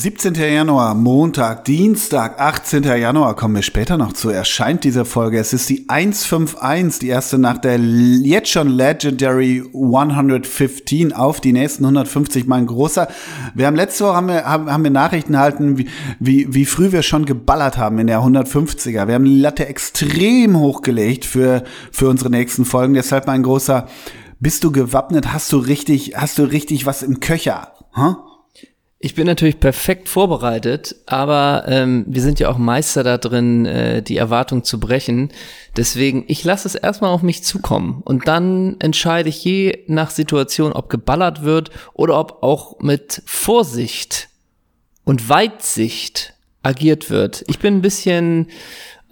17. Januar, Montag, Dienstag, 18. Januar, kommen wir später noch zu, erscheint diese Folge. Es ist die 151, die erste nach der jetzt schon legendary 115 auf die nächsten 150, mein großer. Wir haben letzte Woche haben wir, haben, haben wir Nachrichten erhalten, wie, wie, wie früh wir schon geballert haben in der 150er. Wir haben die Latte extrem hochgelegt für, für unsere nächsten Folgen. Deshalb mein großer, bist du gewappnet? Hast du richtig, hast du richtig was im Köcher? Huh? Ich bin natürlich perfekt vorbereitet, aber ähm, wir sind ja auch Meister da drin, äh, die Erwartung zu brechen. Deswegen, ich lasse es erstmal auf mich zukommen und dann entscheide ich je nach Situation, ob geballert wird oder ob auch mit Vorsicht und Weitsicht agiert wird. Ich bin ein bisschen,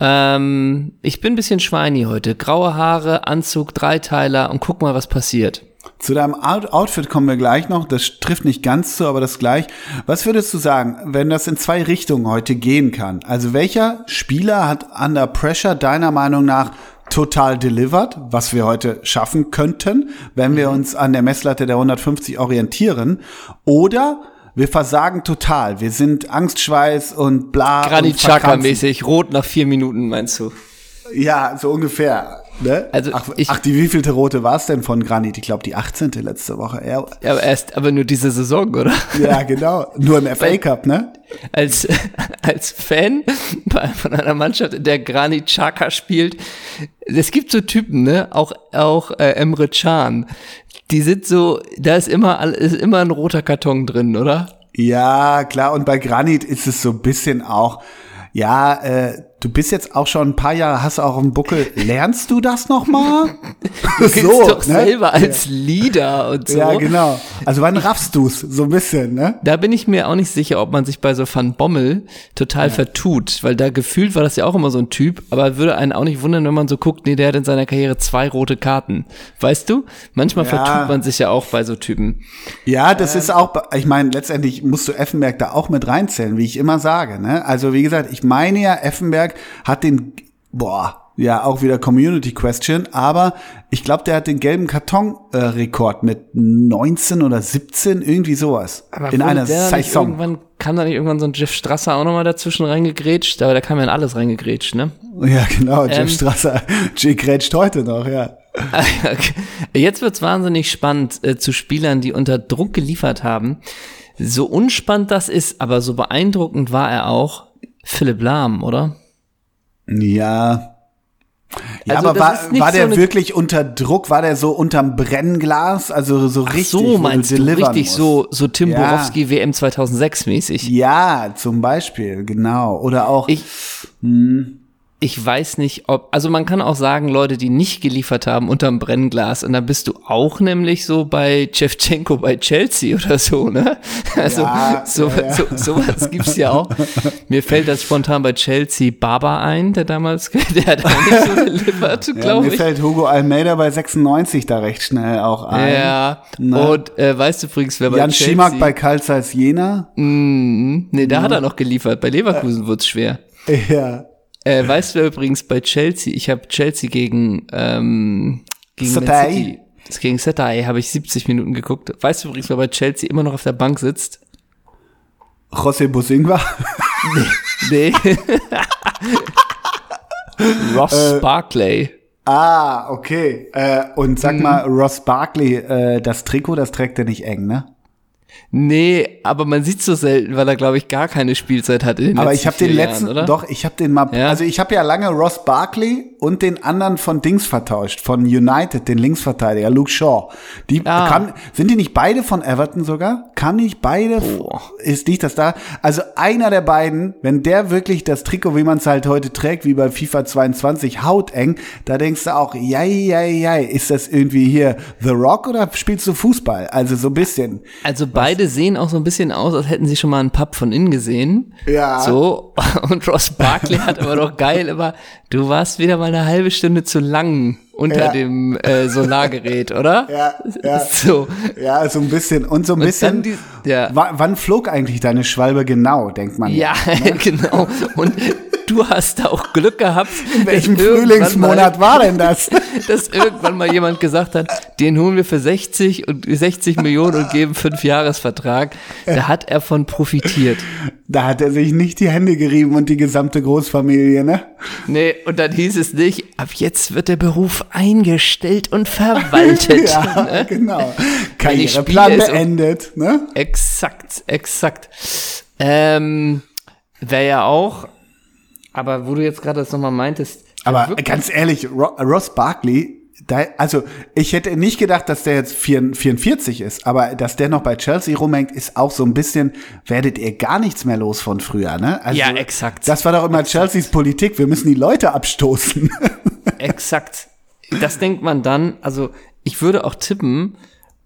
ähm, ich bin ein bisschen schweini heute. Graue Haare, Anzug, Dreiteiler und guck mal, was passiert. Zu deinem Outfit kommen wir gleich noch. Das trifft nicht ganz zu, aber das gleich. Was würdest du sagen, wenn das in zwei Richtungen heute gehen kann? Also welcher Spieler hat Under Pressure deiner Meinung nach total delivered, was wir heute schaffen könnten, wenn wir mhm. uns an der Messlatte der 150 orientieren? Oder wir versagen total. Wir sind Angstschweiß und bla. Granit Chaka-mäßig, rot nach vier Minuten, meinst du? Ja, so ungefähr. Ne? Also ach, ich, ach, die wievielte rote war es denn von Granit? Ich glaube, die 18. letzte Woche. Ja, aber erst, aber nur diese Saison, oder? Ja, genau. Nur im FA Cup, ne? Als, als Fan von einer Mannschaft, in der Granit Xhaka spielt, es gibt so Typen, ne? Auch, auch äh, Emre Can. Die sind so, da ist immer, ist immer ein roter Karton drin, oder? Ja, klar. Und bei Granit ist es so ein bisschen auch, ja, äh, du bist jetzt auch schon ein paar Jahre, hast auch einen Buckel. Lernst du das noch mal? du so, doch ne? selber als Leader und so. Ja, genau. Also wann raffst du's so ein bisschen, ne? Da bin ich mir auch nicht sicher, ob man sich bei so Van Bommel total ja. vertut, weil da gefühlt war das ja auch immer so ein Typ, aber würde einen auch nicht wundern, wenn man so guckt, nee, der hat in seiner Karriere zwei rote Karten. Weißt du? Manchmal ja. vertut man sich ja auch bei so Typen. Ja, das ähm. ist auch, ich meine, letztendlich musst du Effenberg da auch mit reinzählen, wie ich immer sage, ne? Also wie gesagt, ich meine ja, Effenberg Nürnberg hat den, boah, ja, auch wieder Community Question, aber ich glaube, der hat den gelben Karton-Rekord äh, mit 19 oder 17, irgendwie sowas. Aber in einer Saison. Irgendwann kam da nicht irgendwann so ein Jeff Strasser auch nochmal dazwischen reingegrätscht, aber da kam ja in alles reingegrätscht, ne? Ja, genau, Jeff ähm, Strasser, J grätscht heute noch, ja. Okay. Jetzt wird's wahnsinnig spannend äh, zu Spielern, die unter Druck geliefert haben. So unspannend das ist, aber so beeindruckend war er auch, Philipp Lahm, oder? Ja. Ja, also aber war, war der so wirklich unter Druck? War der so unterm Brennglas? Also so Ach richtig? so meinst du, richtig musst. so, so Tim ja. Borowski WM 2006 mäßig? Ja, zum Beispiel, genau. Oder auch. Ich, mh, hm ich weiß nicht, ob, also man kann auch sagen, Leute, die nicht geliefert haben unterm Brennglas, und da bist du auch nämlich so bei Chevchenko bei Chelsea oder so, ne? Also ja, so, ja, ja. so, sowas gibt's ja auch. Mir fällt das spontan bei Chelsea Baba ein, der damals, der hat auch nicht so geliefert, glaube ich. Mir fällt Hugo Almeida bei 96 da recht schnell auch ein. Ja. Ne? und äh, weißt du übrigens, wer bei Jan Chelsea... Jan Schimak bei Karl Jena? Mm, nee, da hat er noch geliefert, bei Leverkusen äh, wird's schwer. Ja. Äh, weißt du übrigens bei Chelsea, ich habe Chelsea gegen, ähm, gegen Satay. City, gegen Satay habe ich 70 Minuten geguckt. Weißt du übrigens, wer bei Chelsea immer noch auf der Bank sitzt? José Bosingwa? nee. nee. Ross äh, Barkley. Ah, okay. Äh, und sag mhm. mal, Ross Barkley, äh, das Trikot, das trägt er nicht eng, ne? Nee, aber man sieht so selten, weil er glaube ich gar keine Spielzeit hat in den Aber ich habe den letzten, Jahren, oder? doch, ich habe den mal, ja? also ich habe ja lange Ross Barkley und den anderen von Dings vertauscht, von United, den Linksverteidiger Luke Shaw. Die ah. kann, sind die nicht beide von Everton sogar? Kann nicht beide? Boah. Ist nicht das da? Also einer der beiden, wenn der wirklich das Trikot, wie man es halt heute trägt, wie bei FIFA 22, hauteng, da denkst du auch, ja, ja, ja, ist das irgendwie hier The Rock oder spielst du Fußball? Also so ein bisschen. Also beide sehen auch so ein bisschen aus, als hätten sie schon mal einen Pub von innen gesehen. Ja. So. Und Ross Barkley hat aber doch geil immer, du warst wieder mal eine halbe Stunde zu lang unter ja. dem äh, Solargerät, oder? Ja, ja. So. Ja, so ein bisschen. Und so ein und bisschen. Die, ja. wann flog eigentlich deine Schwalbe genau, denkt man. Ja, ne? genau. Und du hast auch Glück gehabt. In welchem Frühlingsmonat war denn das? dass irgendwann mal jemand gesagt hat, den holen wir für 60 und 60 Millionen und geben fünf Jahresvertrag. Da hat er von profitiert. Da hat er sich nicht die Hände gerieben und die gesamte Großfamilie, ne? Nee, und dann hieß es nicht, ab jetzt wird der Beruf eingestellt und verwaltet. ja, ne? genau. Karriereplan beendet, ne? Exakt, exakt. Ähm, Wäre ja auch, aber wo du jetzt gerade das nochmal meintest. Aber ganz ehrlich, Ro Ross Barkley, da, also ich hätte nicht gedacht, dass der jetzt 4 44 ist, aber dass der noch bei Chelsea rumhängt, ist auch so ein bisschen, werdet ihr gar nichts mehr los von früher, ne? Also, Ja, exakt. Das war doch immer Chelseas Politik, wir müssen die Leute abstoßen. Exakt. Das denkt man dann, also ich würde auch tippen,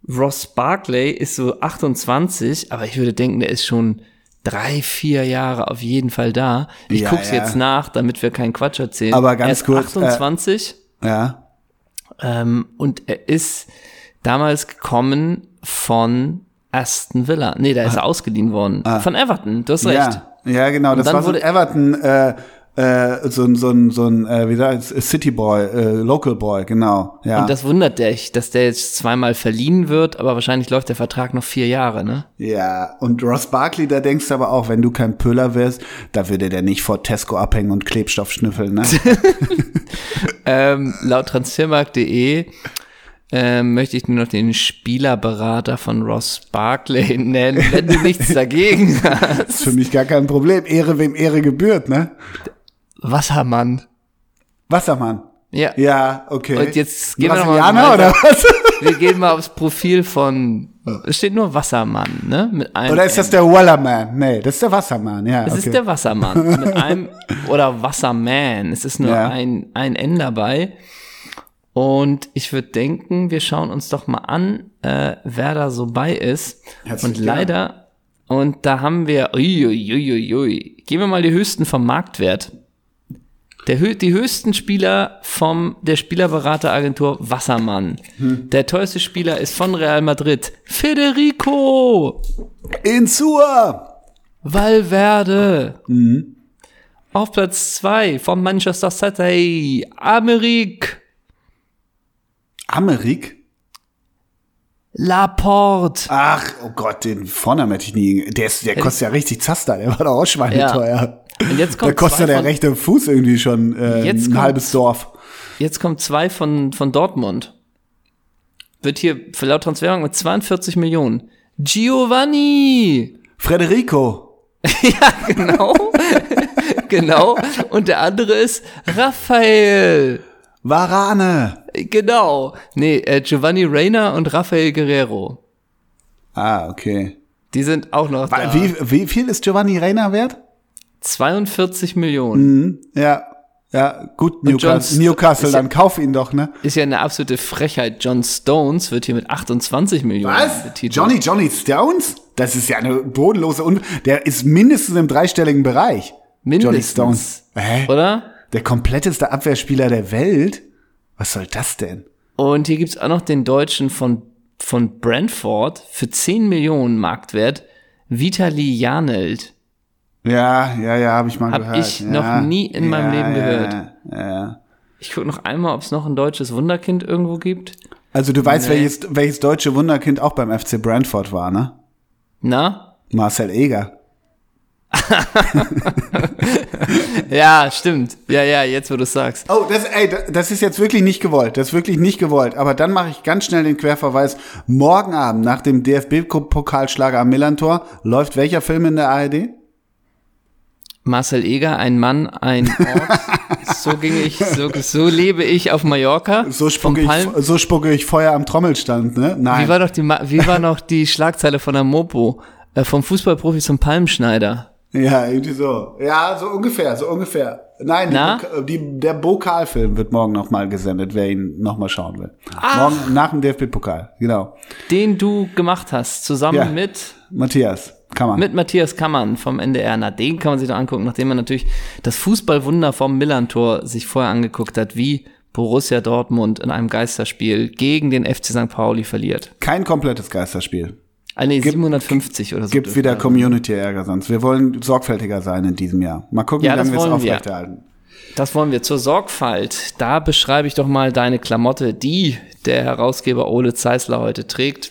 Ross Barkley ist so 28, aber ich würde denken, der ist schon drei, vier Jahre auf jeden Fall da. Ich Ja, guck's ja. jetzt nach, damit wir keinen Quatsch erzählen. Aber ganz er ist kurz, äh, 28 ja. ähm, und er ist damals gekommen von Aston Villa. Nee, da ist er ausgeliehen worden. Von Everton, du hast recht. Ah. Ja, ja, genau. Das dann war so ein Everton, äh, äh, so ein, so so ein, äh, wie sagt City Boy, äh, Local Boy, genau. Ja. Und das wundert dich, dass der jetzt zweimal verliehen wird, aber wahrscheinlich läuft der Vertrag noch vier Jahre, ne? ja. Und Ross Barkley, da denkst du aber auch, wenn du kein Pöller wärst, da würde der nicht vor Tesco abhängen und Klebstoff schnüffeln, ne? Ähm, laut transfermarkt.de ähm, möchte ich nur noch den Spielerberater von Ross Barkley nennen, wenn du nichts dagegen hast. ist für mich gar kein Problem. Ehre, wem Ehre gebührt, ne? Wassermann. Wassermann. Ja. Ja, okay. Und jetzt gehen wir mal oder was? Wir gehen mal aufs Profil von, es steht nur Wassermann, ne? Mit einem Oder ist das der Wellerman? Nee, das ist der Wassermann, ja. Es okay. ist der Wassermann mit einem oder Wasserman. Es ist nur Ja. ein, ein N dabei. Und ich würde denken, wir schauen uns doch mal an, äh, wer da so bei ist. Herzlich und leider, und da haben wir, uiuiuiui, gehen wir mal die höchsten vom Marktwert. Der, die höchsten Spieler vom der Spielerberateragentur Wassermann. Hm. Der teuerste Spieler ist von Real Madrid. Federico! Insua! Valverde. Auf Platz 2 von Manchester City. Amerik. Amerik? Laporte. Ach, oh Gott, den Vornamen hätte ich nie. Der, ist, der kostet ja richtig Zaster, der war doch auch schweineteuer. Und jetzt Da kommt kostet zwei der von, rechte Fuß irgendwie schon äh, Jetzt ein kommt- halbes Dorf. Jetzt kommt zwei von, von Dortmund. Wird hier für laut Transfermarkt mit 42 Millionen. Giovanni. Federico. Genau. genau. Und der andere ist Raphael. Varane. Genau. Nee, äh, Giovanni Reina und Raphael Guerrero. Ah, okay. Die sind auch noch da. Wie, wie viel ist Giovanni Reina wert? 42 Millionen. Ja, ja, gut, Newcastle, Newcastle ja- dann kauf ihn doch, ne? Ist ja eine absolute Frechheit. John Stones wird hier mit 28 Millionen betitelt. Johnny, Johnny Stones? Das ist ja eine bodenlose Un Der ist mindestens im dreistelligen Bereich. Johnny Mindestens. Stones. Hä? Oder? Der kompletteste Abwehrspieler der Welt? Was soll das denn? Und hier gibt's auch noch den Deutschen von, von Brentford für 10 Millionen Marktwert. Vitali Janelt. Ja, ja, ja, habe ich mal Hab gehört. ich ja. noch nie in meinem ja, Leben ja, gehört. Ja, ja. Ich gucke noch einmal, ob es noch ein deutsches Wunderkind irgendwo gibt. Also du weißt, Nee. welches, welches deutsche Wunderkind auch beim FC Brentford war, ne? Na? Marcel Eger. Ja, stimmt. Ja, ja, jetzt wo du sagst. Oh, das, ey, da- das ist jetzt wirklich nicht gewollt. Das ist wirklich nicht gewollt. Aber dann mache ich ganz schnell den Querverweis. Morgen Abend nach dem DFB-Pokalschlager am Millantor läuft welcher Film in der ARD? Marcel Eger, ein Mann, ein Ort. so ging ich, so, so lebe ich auf Mallorca. So spucke, ich, so spucke ich Feuer am Trommelstand, ne? Nein. Wie war doch die, wie war noch die Schlagzeile von der Mopo? Äh, vom Fußballprofi zum Palmschneider. Ja, irgendwie so. Ja, so ungefähr, so ungefähr. Nein, die, die, der Bokalfilm wird morgen nochmal gesendet, wer ihn nochmal schauen will. Ach. Morgen nach dem DFB-Pokal, genau. Den du gemacht hast, zusammen Ja. mit, Matthias, man. mit Matthias Kammann vom NDR. Na, den kann man sich doch angucken, nachdem man natürlich das Fußballwunder vom Millantor sich vorher angeguckt hat, wie Borussia Dortmund in einem Geisterspiel gegen den FC St. Pauli verliert. Kein komplettes Geisterspiel. Ah, nee, 750 oder so. Gibt wieder Community-Ärger sonst. Wir wollen sorgfältiger sein in diesem Jahr. Mal gucken, Ja, wie lange das wir es aufrechterhalten. Das wollen wir zur Sorgfalt. Da beschreibe ich doch mal deine Klamotte, die der Herausgeber Ole Zeisler heute trägt.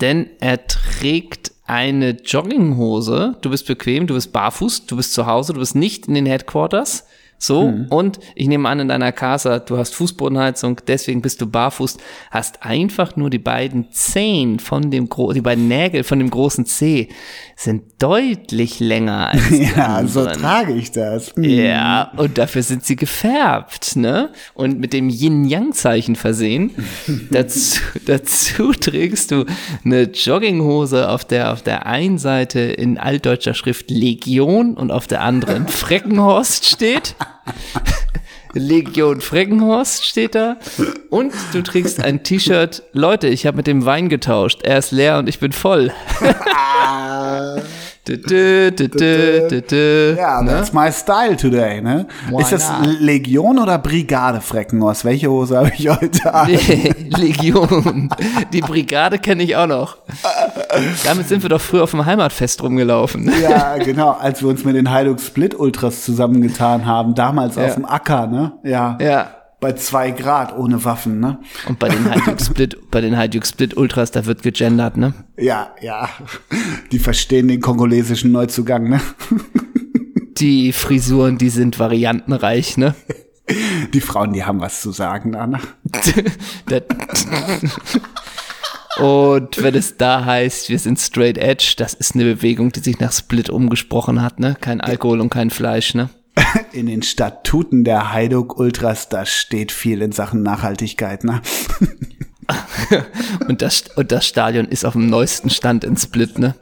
Denn er trägt eine Jogginghose. Du bist bequem, du bist barfuß, du bist zu Hause, du bist nicht in den Headquarters. So, und ich nehme an, in deiner Casa, du hast Fußbodenheizung, deswegen bist du barfuß, hast einfach nur die beiden Zehen von dem, Gro die beiden Nägel von dem großen C sind deutlich länger als die Ja, so trage ich das. Hm. Ja, und dafür sind sie gefärbt, ne? Und mit dem Yin-Yang-Zeichen versehen. dazu, dazu trägst du eine Jogginghose, auf der auf der einen Seite in altdeutscher Schrift Legion und auf der anderen Freckenhorst steht. Legion Freckenhorst steht da. Und du trägst ein T-Shirt. Leute, ich habe mit dem Wein getauscht. Er ist leer und ich bin voll. Dü, dü, dü. Ja, Ne? that's my style today, ne? Why ist das not? Legion oder Brigade Freckenhaus? Welche Hose habe ich heute an? Legion. Die Brigade kenne ich auch noch. Damit sind wir doch früher auf dem Heimatfest rumgelaufen. Ja, genau, als wir uns mit den Heilung Split Ultras zusammengetan haben, damals Ja. auf dem Acker, ne? Ja. Ja. Bei zwei Grad ohne Waffen, ne? Und bei den Hajduk Split, bei den Hajduk Split Ultras, da wird gegendert, ne? Ja, ja. Die verstehen den kongolesischen Neuzugang, ne? Die Frisuren, die sind variantenreich, ne? Die Frauen, die haben was zu sagen? Anna. Und wenn es da heißt, wir sind straight edge, das ist eine Bewegung, die sich nach Split umgesprochen hat, ne? Kein Alkohol und kein Fleisch, ne? In den Statuten der Heiduk Ultras, da steht viel in Sachen Nachhaltigkeit, ne? Und das, und das Stadion ist auf dem neuesten Stand in Split, ne?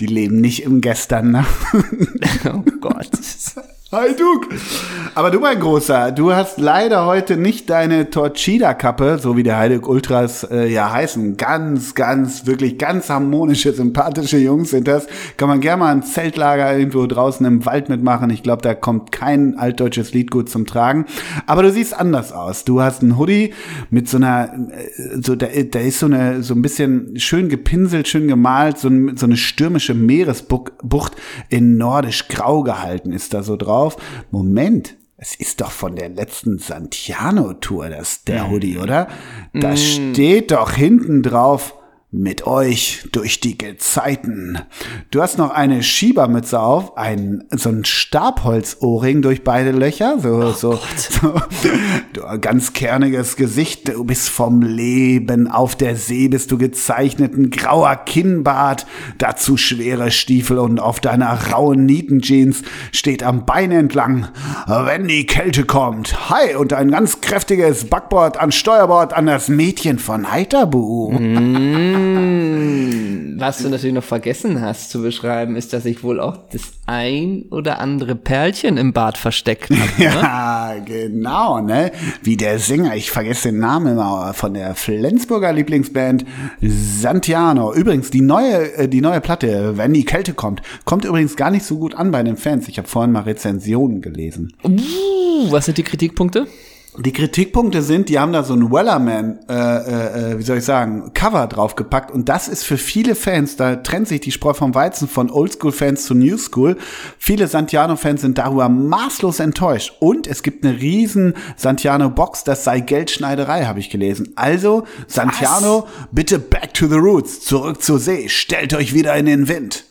Die leben nicht im Gestern, ne? Oh Gott. Heiduk! Aber du, mein Großer, du hast leider heute nicht deine Torcida-Kappe, so wie der Heiduk Ultras äh, ja heißen. Ganz, ganz, wirklich ganz harmonische, sympathische Jungs sind das. Kann man gerne mal ein Zeltlager irgendwo draußen im Wald mitmachen. Ich glaube, da kommt kein altdeutsches Lied gut zum Tragen. Aber du siehst anders aus. Du hast einen Hoodie mit so einer, äh, so, da, da ist so eine, so ein bisschen schön gepinselt, schön gemalt, so, ein, so eine stürmische Meeresbucht in nordisch grau gehalten ist da so drauf. Moment. Es ist doch von der letzten Santiano-Tour, das der Hoodie, oder? Da steht doch hinten drauf, mit euch durch die Gezeiten. Du hast noch eine Schiebermütze auf, ein, so ein Stabholzohrring durch beide Löcher, so, so, so, du, ganz kerniges Gesicht, du bist vom Leben, auf der See bist du gezeichnet, ein grauer Kinnbart, dazu schwere Stiefel und auf deiner rauen Nietenjeans steht am Bein entlang, wenn die Kälte kommt, hi, und ein ganz kräftiges Backboard an Steuerbord an das Mädchen von Heiterbu. Was du natürlich noch vergessen hast zu beschreiben, ist, dass ich wohl auch das ein oder andere Perlchen im Bad versteckt habe. Ne? Ja, genau, ne? Wie der Sänger, ich vergesse den Namen immer, von der Flensburger Lieblingsband Santiano. Übrigens, die neue, äh, die neue Platte, wenn die Kälte kommt, kommt übrigens gar nicht so gut an bei den Fans. Ich habe vorhin mal Rezensionen gelesen. Uh, was sind die Kritikpunkte? Die Kritikpunkte sind, die haben da so ein Wellerman, äh, äh, äh, wie soll ich sagen, Cover draufgepackt und das ist für viele Fans, da trennt sich die Spreu vom Weizen von Oldschool-Fans zu Newschool. Viele Santiano-Fans sind darüber maßlos enttäuscht und es gibt eine riesen Santiano-Box, das sei Geldschneiderei, habe ich gelesen. Also, Santiano, bitte back to the roots, zurück zur See, stellt euch wieder in den Wind.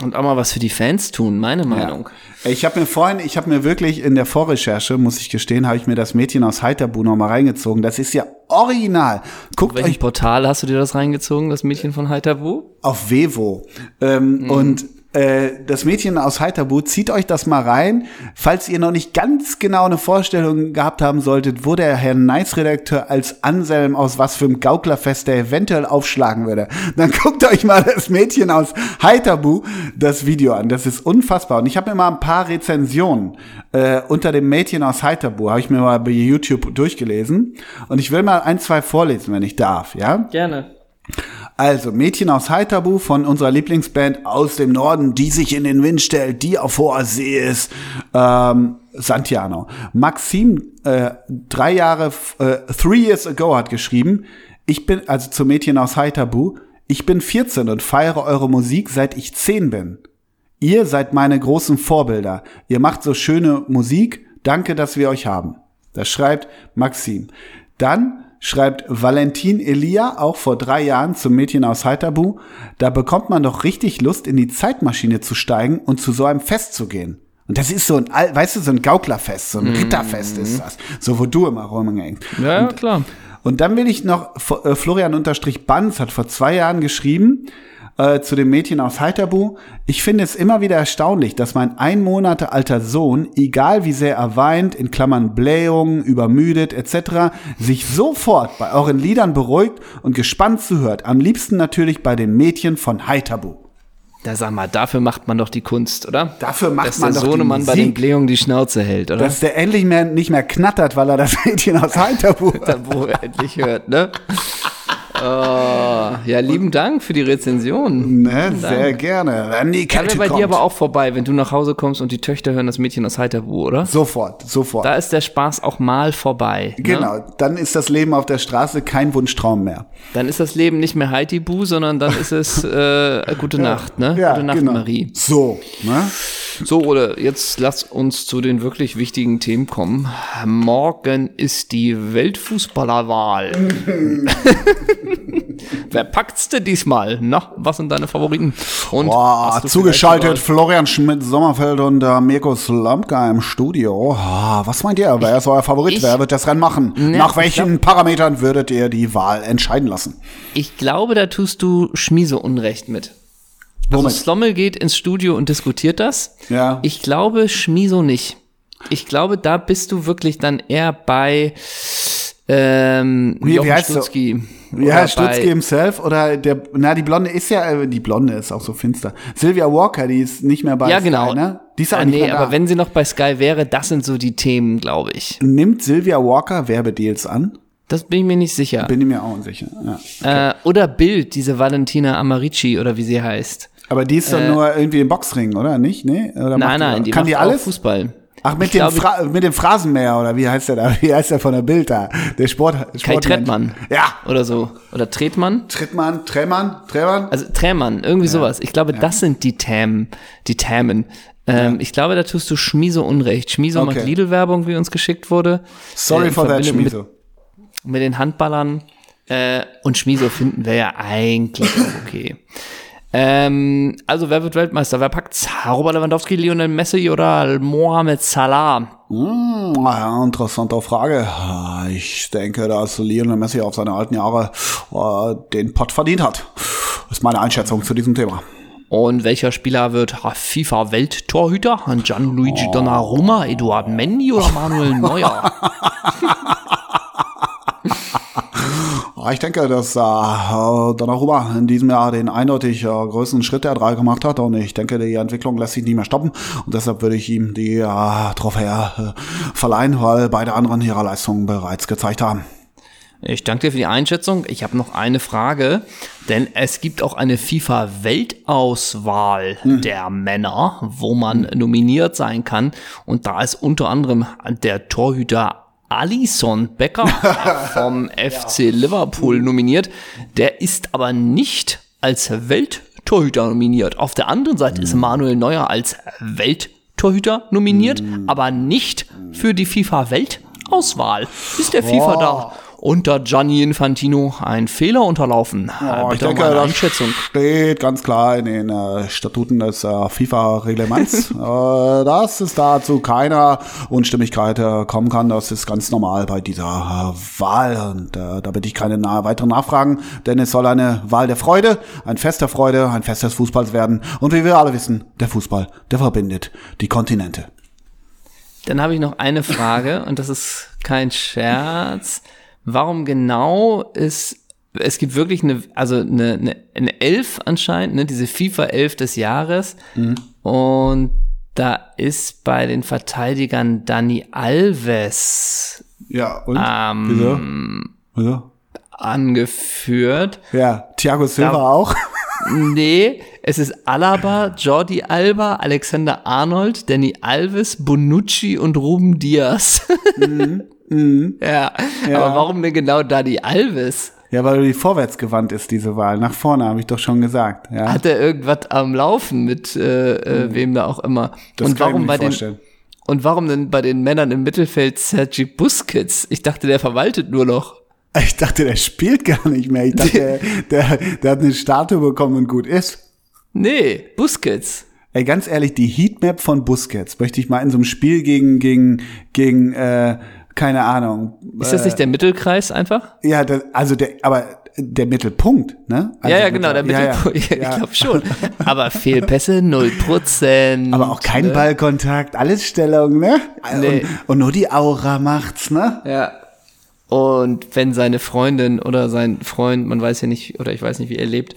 Und auch mal was für die Fans tun, meine Meinung. Ich habe mir vorhin, ich habe mir wirklich in der Vorrecherche, muss ich gestehen, habe ich mir das Mädchen aus Heiterbu noch mal reingezogen. Das ist ja original. Guckt Welches euch Portal hast du dir das reingezogen, das Mädchen von Heiterbu? auf Vevo. Ähm, Und äh, das Mädchen aus Heiterbu, zieht euch das mal rein, falls ihr noch nicht ganz genau eine Vorstellung gehabt haben solltet, wo der Herr Nice-Redakteur als Anselm aus was für einem Gauklerfest der eventuell aufschlagen würde. Dann guckt euch mal das Mädchen aus Heiterbu das Video an. Das ist unfassbar. Und ich habe mir mal ein paar Rezensionen äh, unter dem Mädchen aus Heiterbu, habe ich mir mal bei YouTube durchgelesen. Und ich will mal ein, zwei vorlesen, wenn ich darf, ja? Gerne. Also, Mädchen aus Heiterbu von unserer Lieblingsband aus dem Norden, die sich in den Wind stellt, die auf hoher See ist, ähm, Santiano. Maxim, äh, drei Jahre, äh, three years ago hat geschrieben, ich bin, also zu Mädchen aus Heiterbu, Ich bin 14 und feiere eure Musik, seit ich 10 bin. Ihr seid meine großen Vorbilder. Ihr macht so schöne Musik. Danke, dass wir euch haben. Das schreibt Maxim. Dann schreibt Valentin Elia auch vor drei Jahren zum Mädchen aus Heiterbu. Da bekommt man doch richtig Lust, in die Zeitmaschine zu steigen und zu so einem Fest zu gehen. Und das ist so ein, weißt du, so ein Gauklerfest, so ein Ritterfest ist das. So, wo du immer rumhängst. Ja, ja, und, klar. und dann will ich noch, äh, Florian unterstrich Banz hat vor zwei Jahren geschrieben, äh, zu dem Mädchen aus Heiterbu. Ich finde es immer wieder erstaunlich, dass mein ein Monate alter Sohn, egal wie sehr er weint, in Klammern Blähungen, übermüdet etc., sich sofort bei euren Liedern beruhigt und gespannt zuhört. Am liebsten natürlich bei den Mädchen von Heiterbu. Da sag mal, dafür macht man doch die Kunst, oder? Dafür macht Dass man der doch die Sohnemann bei den Musik. Blähungen die Schnauze hält, oder? Dass der endlich mehr, nicht mehr knattert, weil er das Mädchen aus Heiterbu er endlich hört, ne? Oh, ja, lieben Dank für die Rezension. Ne, sehr gerne. Wenn die Kälte bei kommt. dir aber auch vorbei, wenn du nach Hause kommst und die Töchter hören das Mädchen aus Heiterbu, oder? Sofort, sofort. Da ist der Spaß auch mal vorbei. Ne? Genau, dann ist das Leben auf der Straße kein Wunschtraum mehr. Dann ist das Leben nicht mehr Heitibu, sondern dann ist es äh, gute Nacht, ne? gute Nacht, genau. Marie. So, ne? So, oder jetzt lass uns zu den wirklich wichtigen Themen kommen. Morgen ist die Weltfußballerwahl. Wer packt's denn diesmal? Na, was sind deine Favoriten? Und du zugeschaltet Florian Schmidt-Sommerfeld und äh, Mirko Slomka im Studio. Ah, was meint ihr? Wer ist euer Favorit? ich- Wer wird das Rennen machen? Nach ich welchen Parametern würdet ihr die Wahl entscheiden lassen? Ich glaube, da tust du Schmiese Unrecht mit. Also? Slommel geht ins Studio und diskutiert das. Ja. Ich glaube Schmiso nicht. Ich glaube, da bist du wirklich dann eher bei ähm, Jochen heißt? Stutzki. Ja, Stutzki himself oder der, na, die Blonde ist ja, äh, die Blonde ist auch so finster. Sylvia Walker, die ist nicht mehr bei Ja, Sky, genau. ne? Die ist auch ah, nicht nee, mehr da. aber wenn sie noch bei Sky wäre, das sind so die Themen, glaube ich. Nimmt Sylvia Walker Werbedeals an? Das bin ich mir nicht sicher. Bin ich mir auch unsicher. Ja. Äh, oder Bild, diese Valentina Amarici oder wie sie heißt. Aber die ist doch nur irgendwie im Boxring, oder? Nicht? Nee? Oder macht Äh, Nein, nein, die kann macht die alles? Fußball. Ach, mit Ich dem, Fra mit dem Phrasenmäher, oder wie heißt der da? Wie heißt der von der Bild da? Der Sport, Kai Sportmensch. Trettmann. Ja. Oder so. Oder Tretmann. Trittmann, Tremann, Tremann. Also Trämann, irgendwie sowas. Ich glaube, das sind die Tam, die Tamen. Ähm, Ich glaube, da tust du Schmiso Unrecht. Schmiso Okay. macht Lidl-Werbung, wie uns geschickt wurde. Sorry äh, for that, Schmieso. Mit, mit den Handballern. Äh, und Schmiso finden wir ja eigentlich auch okay. Ähm, also, wer wird Weltmeister? Wer packt's? Robert Lewandowski, Lionel Messi oder Mohamed Salah? Hm, ja, interessante Frage. Ich denke, dass Lionel Messi auf seine alten Jahre äh, den Pott verdient hat. Das ist meine Einschätzung zu diesem Thema. Und welcher Spieler wird FIFA-Welttorhüter? Gianluigi Donnarumma, Eduard Mendy oder Manuel Neuer? Ja, Ich denke, dass äh, Donnarumma in diesem Jahr den eindeutig äh, größten Schritt der drei gemacht hat und ich denke, die Entwicklung lässt sich nicht mehr stoppen und deshalb würde ich ihm die äh, Trophäe äh, verleihen, weil beide anderen ihre Leistungen bereits gezeigt haben. Ich danke dir für die Einschätzung. Ich habe noch eine Frage, denn es gibt auch eine FIFA-Weltauswahl der Männer, wo man nominiert sein kann. Und da ist unter anderem der Torhüter Alison Becker vom FC Liverpool nominiert. Der ist aber nicht als Welttorhüter nominiert. Auf der anderen Seite ist Manuel Neuer als Welttorhüter nominiert, aber nicht für die FIFA-Weltauswahl. Ist der FIFA da unter Gianni Infantino ein Fehler unterlaufen? Ja, Bitte ich denke, um das Einschätzung. steht ganz klar in den äh, Statuten des äh, FIFA-Reglements, äh, dass es da zu keiner Unstimmigkeit äh, kommen kann. Das ist ganz normal bei dieser äh, Wahl und äh, da bitte ich keine na weiteren Nachfragen, denn es soll eine Wahl der Freude, ein Fest der Freude, ein Fest des Fußballs werden. Und wie wir alle wissen, der Fußball, der verbindet die Kontinente. Dann habe ich noch eine Frage und das ist kein Scherz. Warum genau ist es gibt wirklich eine, also eine, eine, eine Elf anscheinend, ne, diese FIFA 11 des Jahres. Und da ist bei den Verteidigern Dani Alves Ja, und? ähm, Wieso? Wieso? angeführt. Ja, Thiago Silva Ja. auch. Nee, es ist Alaba, Jordi Alba, Alexander Arnold, Danny Alves, Bonucci und Ruben Diaz. ja, aber warum denn genau Dani Alves? Ja, weil die vorwärts gewandt ist, diese Wahl. Nach vorne, habe ich doch schon gesagt. Ja. Hat er irgendwas am Laufen mit äh, äh, wem da auch immer? Das und kann ich warum mir bei den vorstellen. und warum denn bei den Männern im Mittelfeld Sergi Busquets? Ich dachte, der verwaltet nur noch. Ich dachte, der spielt gar nicht mehr. Ich dachte, der, der, der hat eine Statue bekommen und gut ist. Nee, Busquets. Ey, ganz ehrlich, die Heatmap von Busquets möchte ich mal in so einem Spiel gegen, gegen, gegen, äh, keine Ahnung. Ist das nicht der Mittelkreis einfach? Ja, das, also der, aber der Mittelpunkt, ne? Also ja, ja, genau, der. Mittelpunkt. Ja, Ja. Ich glaube schon. Aber Fehlpässe 0%. Aber auch kein ne? Ballkontakt, alles Stellung, ne? Nee. Und, und nur die Aura macht's, ne? Ja. Und wenn seine Freundin oder sein Freund, man weiß ja nicht, oder ich weiß nicht, wie er lebt,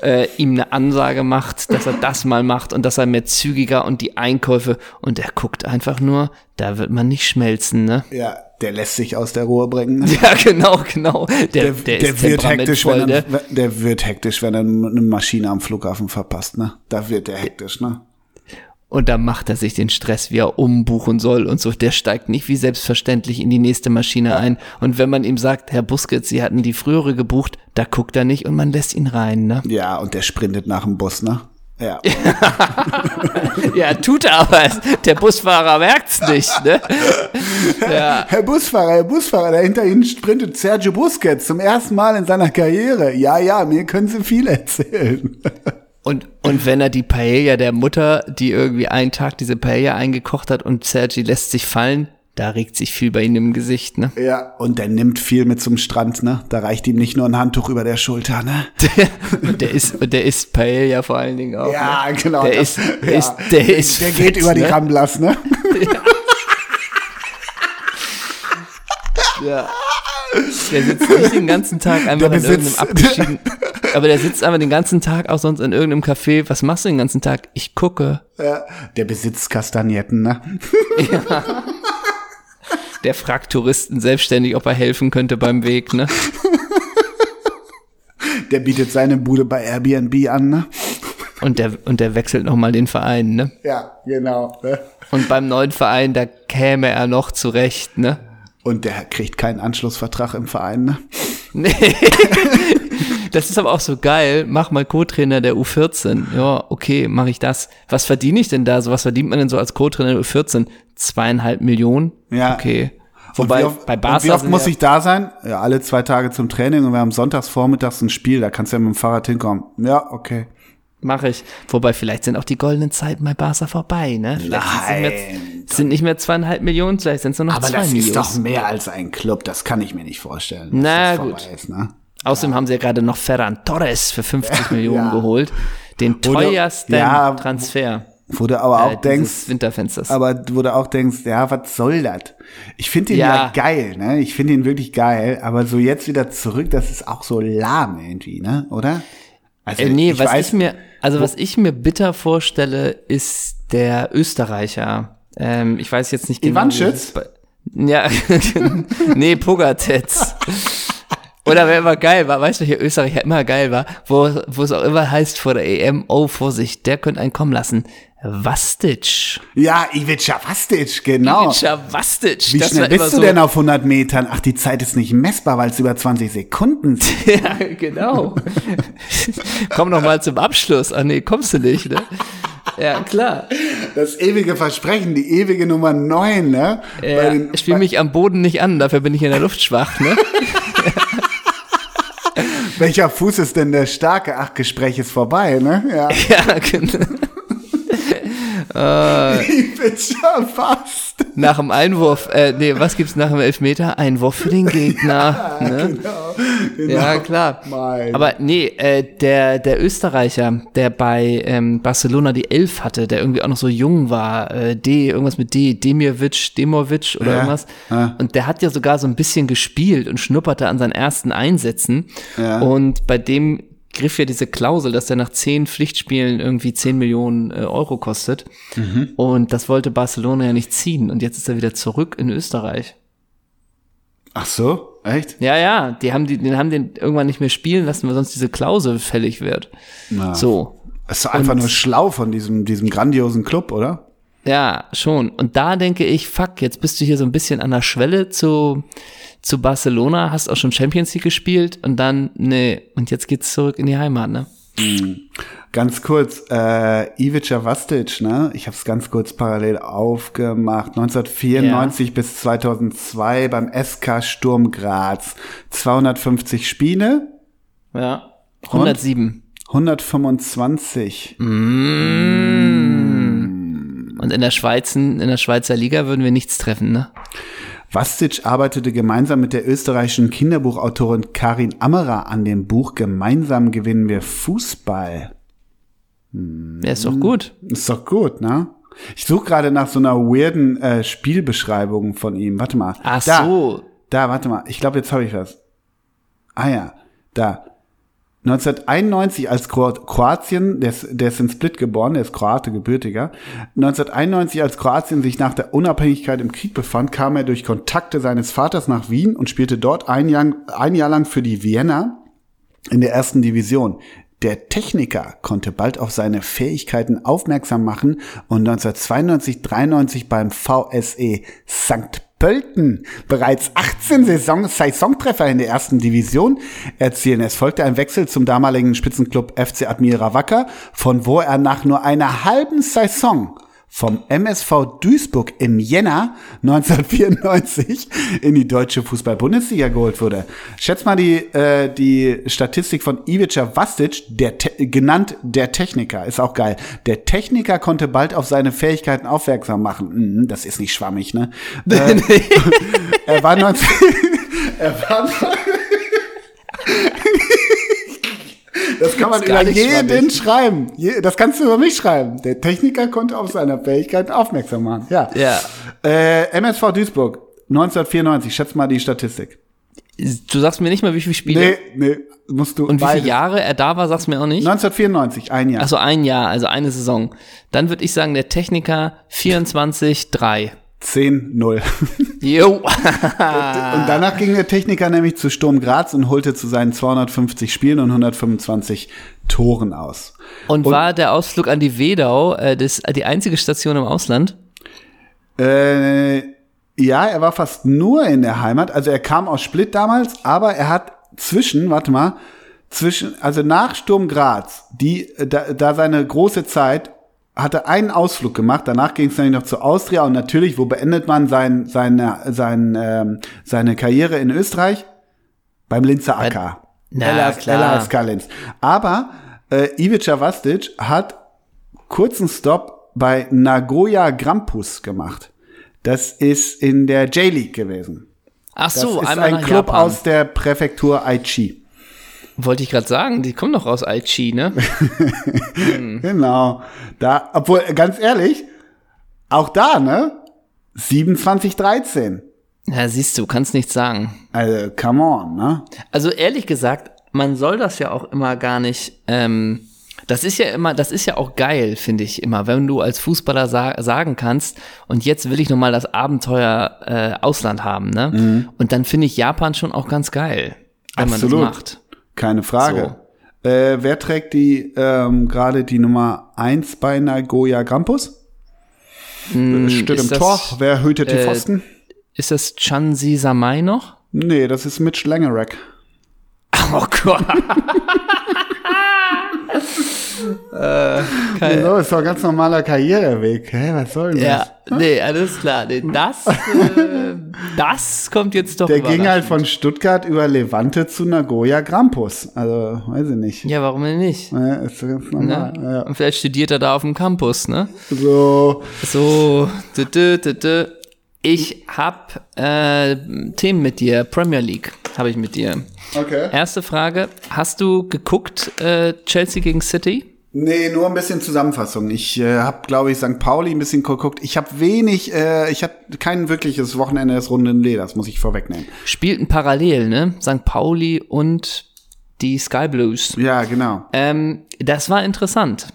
äh, ihm eine Ansage macht, dass er das mal macht und dass er mehr zügiger und die Einkäufe und er guckt einfach nur, da wird man nicht schmelzen, ne? Ja, der lässt sich aus der Ruhe bringen. Ne? Ja, genau, genau. Der, Der, der, der, wird hektisch, wenn temperamentvoll, er, ne? der wird hektisch, wenn er eine Maschine am Flughafen verpasst, ne? Da wird der hektisch, ne? Und da macht er sich den Stress, wie er umbuchen soll und so. Der steigt nicht wie selbstverständlich in die nächste Maschine ein. Und wenn man ihm sagt, Herr Busquets, Sie hatten die frühere gebucht, da guckt er nicht und man lässt ihn rein, ne? Ja, und der sprintet nach dem Bus, ne? Ja. Ja, tut er aber. Der Busfahrer merkt's nicht, ne? Ja. Herr Busfahrer, Herr Busfahrer, da hinter Ihnen sprintet Sergio Busquets zum ersten Mal in seiner Karriere. Ja, ja, mir können Sie viel erzählen. Und, und wenn er die Paella der Mutter, die irgendwie einen Tag diese Paella eingekocht hat und Sergi lässt sich fallen, da regt sich viel bei ihm im Gesicht, ne? Ja, und der nimmt viel mit zum Strand, ne? Da reicht ihm nicht nur ein Handtuch über der Schulter, ne? und der ist, und der isst Paella vor allen Dingen auch. Ja, ne? genau. Der das- ist, ja. ist, der ist Der fett, geht über die ne? Ramblas, ne? Ja. Der sitzt nicht den ganzen Tag einfach in irgendeinem abgeschieden. Aber der sitzt einfach den ganzen Tag auch sonst in irgendeinem Café. Was machst du den ganzen Tag? Ich gucke. Ja, der besitzt Kastagnetten, ne? Der fragt Touristen selbstständig, ob er helfen könnte beim Weg, ne? Der bietet seine Bude bei Airbnb an, ne? Und der, und der wechselt nochmal den Verein, ne? Ja, genau. Ne? Und beim neuen Verein, da käme er noch zurecht, ne? Und der kriegt keinen Anschlussvertrag im Verein, ne? Nee. Das ist aber auch so geil. Mach mal Co-Trainer der U14. Ja, okay, mache ich das. Was verdiene ich denn da? So was verdient man denn so als Co-Trainer der U14? Zweieinhalb Millionen? Ja. Okay. Und Wobei wie oft, bei und Barca wie oft muss ich da sein? Ja, alle zwei Tage zum Training und wir haben sonntags vormittags ein Spiel, da kannst du ja mit dem Fahrrad hinkommen. Ja, okay. Mache ich. Wobei vielleicht sind auch die goldenen Zeiten bei Barca vorbei, ne? Vielleicht sind es nicht mehr, sind nicht mehr zweieinhalb Millionen, vielleicht sind es nur noch Aber zwei das ist Millionen. doch mehr als ein Club, das kann ich mir nicht vorstellen. Na, gut. Ist, ne? Außerdem haben sie ja gerade noch Ferran Torres für 50 Millionen geholt. Den teuersten ja, Transfer Wo du aber auch äh, denkst, Winterfensters. aber wo du auch denkst, ja, was soll das? Ich finde ihn ja. Ja. geil, ne? Ich finde ihn wirklich geil, aber so jetzt wieder zurück, das ist auch so lahm irgendwie, ne? Oder? Also Äh, nee, ich was weiß, ich mir, also was ich mir bitter vorstelle, ist der Österreicher. Ähm, ich weiß jetzt nicht genau. Ivanschitz? Ja, nee, Pogatetz. Oder wer immer geil war, weißt du, welcher Österreicher immer geil war, wo, wo es auch immer heißt vor der EM, oh Vorsicht, der könnte einen kommen lassen. Vastic. Ja, Ivica Vastic, genau. Ivica Vastic. Wie das schnell bist du so, denn auf 100 Metern? Ach, die Zeit ist nicht messbar, weil es über 20 Sekunden sind. Ja, genau. Komm noch mal zum Abschluss. Ach nee, kommst du nicht, ne? Ja, klar. Das ewige Versprechen, die ewige Nummer 9, ne? Ja, den- ich spiele mich am Boden nicht an, dafür bin ich in der Luft schwach, ne? Welcher Fuß ist denn der starke? Ach, Gespräch ist vorbei, ne? Ja. ja, genau. Ivica fast. Nach dem Einwurf, äh, nee, was gibt's nach dem Elfmeter? Einwurf für den Gegner, ne? Genau. Ja, klar. Mein. Aber nee, äh, der, der Österreicher, der bei ähm, Barcelona die Elf hatte, der irgendwie auch noch so jung war, äh, D, irgendwas mit D, Demirvic, Demovic oder Ja, irgendwas. ja. Und der hat ja sogar so ein bisschen gespielt und schnupperte an seinen ersten Einsätzen. Ja. Und bei dem griff ja diese Klausel, dass er nach zehn Pflichtspielen irgendwie 10 Millionen äh, Euro kostet. Mhm. Und das wollte Barcelona ja nicht ziehen. Und jetzt ist er wieder zurück in Österreich. Ach so, echt? Ja, ja, die haben die, den haben den irgendwann nicht mehr spielen lassen, weil sonst diese Klausel fällig wird. Na. So. Das ist einfach Und- nur schlau von diesem, diesem grandiosen Club, oder? Ja, schon. Und da denke ich, fuck, jetzt bist du hier so ein bisschen an der Schwelle zu, zu Barcelona, hast auch schon Champions League gespielt und dann, nee, und jetzt geht's zurück in die Heimat, ne? Ganz kurz, äh, Ivica Vastic, ne? Ich habe es ganz kurz parallel aufgemacht. 1994 ja. bis 2002 beim SK Sturm Graz. 250 Spiele. Ja. 107. 125. Mm. Und in der Schweiz, in der Schweizer Liga würden wir nichts treffen, ne? Vastic arbeitete gemeinsam mit der österreichischen Kinderbuchautorin Karin Ammerer an dem Buch Gemeinsam gewinnen wir Fußball. Hm. Ja, ist doch gut. Ist doch gut, ne? Ich suche gerade nach so einer weirden äh, Spielbeschreibung von ihm. Warte mal. Ach da, so. Da, warte mal. Ich glaube, jetzt habe ich was. Ah ja, da. 1991 als Kroatien, der ist, der ist in Split geboren, der ist Kroate, gebürtiger. 1991 als Kroatien sich nach der Unabhängigkeit im Krieg befand, kam er durch Kontakte seines Vaters nach Wien und spielte dort ein Jahr, ein Jahr lang für die Vienna in der ersten Division. Der Techniker konnte bald auf seine Fähigkeiten aufmerksam machen und 1992, 93 beim VSE St. Pölten bereits 18 Saison Saisontreffer in der ersten Division erzielen. Es folgte ein Wechsel zum damaligen Spitzenklub FC Admira Wacker, von wo er nach nur einer halben Saison vom MSV Duisburg im Jänner 1994 in die deutsche Fußball-Bundesliga geholt wurde. Schätz mal die, äh, die Statistik von Ivica Vastic, der genannt der Techniker, ist auch geil. Der Techniker konnte bald auf seine Fähigkeiten aufmerksam machen. Hm, das ist nicht schwammig, ne? äh, er war 19... er war Das kann man über jeden schreiben. Das kannst du über mich schreiben. Der Techniker konnte auf seine Fähigkeiten aufmerksam machen. Ja. ja. Äh, MSV Duisburg, 1994. Schätz mal die Statistik. Du sagst mir nicht mal, wie viele Spiele. Nee, nee, musst du. Und wie viele Jahre er da war, sagst du mir auch nicht? 1994, ein Jahr. Also ein Jahr, also eine Saison. Dann würde ich sagen, der Techniker 24, 3. 10-0. Jo. und danach ging der Techniker nämlich zu Sturm Graz und holte zu seinen 250 Spielen und 125 Toren aus. Und, und war der Ausflug an die Wedau äh, das, die einzige Station im Ausland? Äh, ja, er war fast nur in der Heimat. Also er kam aus Split damals, aber er hat zwischen, warte mal, zwischen, also nach Sturm Graz, die, da, da seine große Zeit hatte einen Ausflug gemacht, danach ging es dann noch zu Austria und natürlich, wo beendet man sein, seine, sein, ähm, seine Karriere in Österreich? Beim Linzer Acker. Na, LS, klar. LSK Linz. Aber äh, Ivica Vastic hat kurzen Stop bei Nagoya Grampus gemacht. Das ist in der J-League gewesen. Ach so, das ist ein Club Japan. aus der Präfektur Aichi. Wollte ich gerade sagen, die kommen doch aus Aichi, ne? hm. Genau. Da, obwohl, ganz ehrlich, auch da, ne? 27, 13. Ja, siehst du, kannst nichts sagen. Also, come on, ne? Also ehrlich gesagt, man soll das ja auch immer gar nicht, ähm, das ist ja immer, das ist ja auch geil, finde ich immer, wenn du als Fußballer sa sagen kannst, und jetzt will ich nochmal das Abenteuer äh, Ausland haben, ne? Mhm. Und dann finde ich Japan schon auch ganz geil, wenn Absolut. man das macht. Keine Frage. So. Äh, wer trägt die ähm, gerade die Nummer 1 bei Nagoya Grampus? Mm, Steht im das, Tor. Wer hütet die äh, Pfosten? Ist das Chansi Samai noch? Nee, das ist Mitch Langerack. Oh Gott. Äh, so, ist doch ein ganz normaler Karriereweg. Hä, was soll denn ja, das? Nee, alles klar. Nee, das, äh, das kommt jetzt doch Der ging halt von Stuttgart über Levante zu Nagoya Grampus. Also, weiß ich nicht. Ja, warum denn nicht? Ja, ist ganz normal. Ne? Ja. Und vielleicht studiert er da auf dem Campus, ne? So. So. Dü, dü, dü, dü. Ich hab äh, Themen mit dir. Premier League habe ich mit dir. Okay. Erste Frage. Hast du geguckt, äh, Chelsea gegen City? Nee, nur ein bisschen Zusammenfassung. Ich äh, habe, glaube ich, St. Pauli ein bisschen geguckt. Ich habe wenig, äh, ich habe kein wirkliches Wochenende des runden Leders, muss ich vorwegnehmen. Spielten parallel, ne? St. Pauli und die Sky Blues. Ja, genau. Ähm, das war interessant.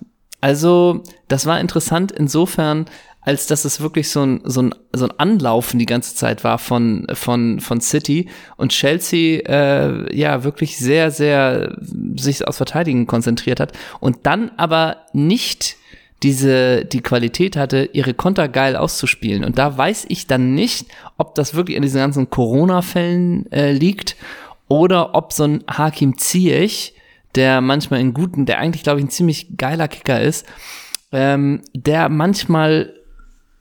Also, das war interessant insofern, als dass es wirklich so ein, so ein, so ein Anlaufen die ganze Zeit war von, von, von City und Chelsea äh, ja wirklich sehr, sehr sich aufs Verteidigen konzentriert hat und dann aber nicht diese, die Qualität hatte, ihre Konter geil auszuspielen. Und da weiß ich dann nicht, ob das wirklich an diesen ganzen Corona-Fällen äh, liegt oder ob so ein Hakim Ziyech, der manchmal in guten, der eigentlich, glaube ich, ein ziemlich geiler Kicker ist, ähm, der manchmal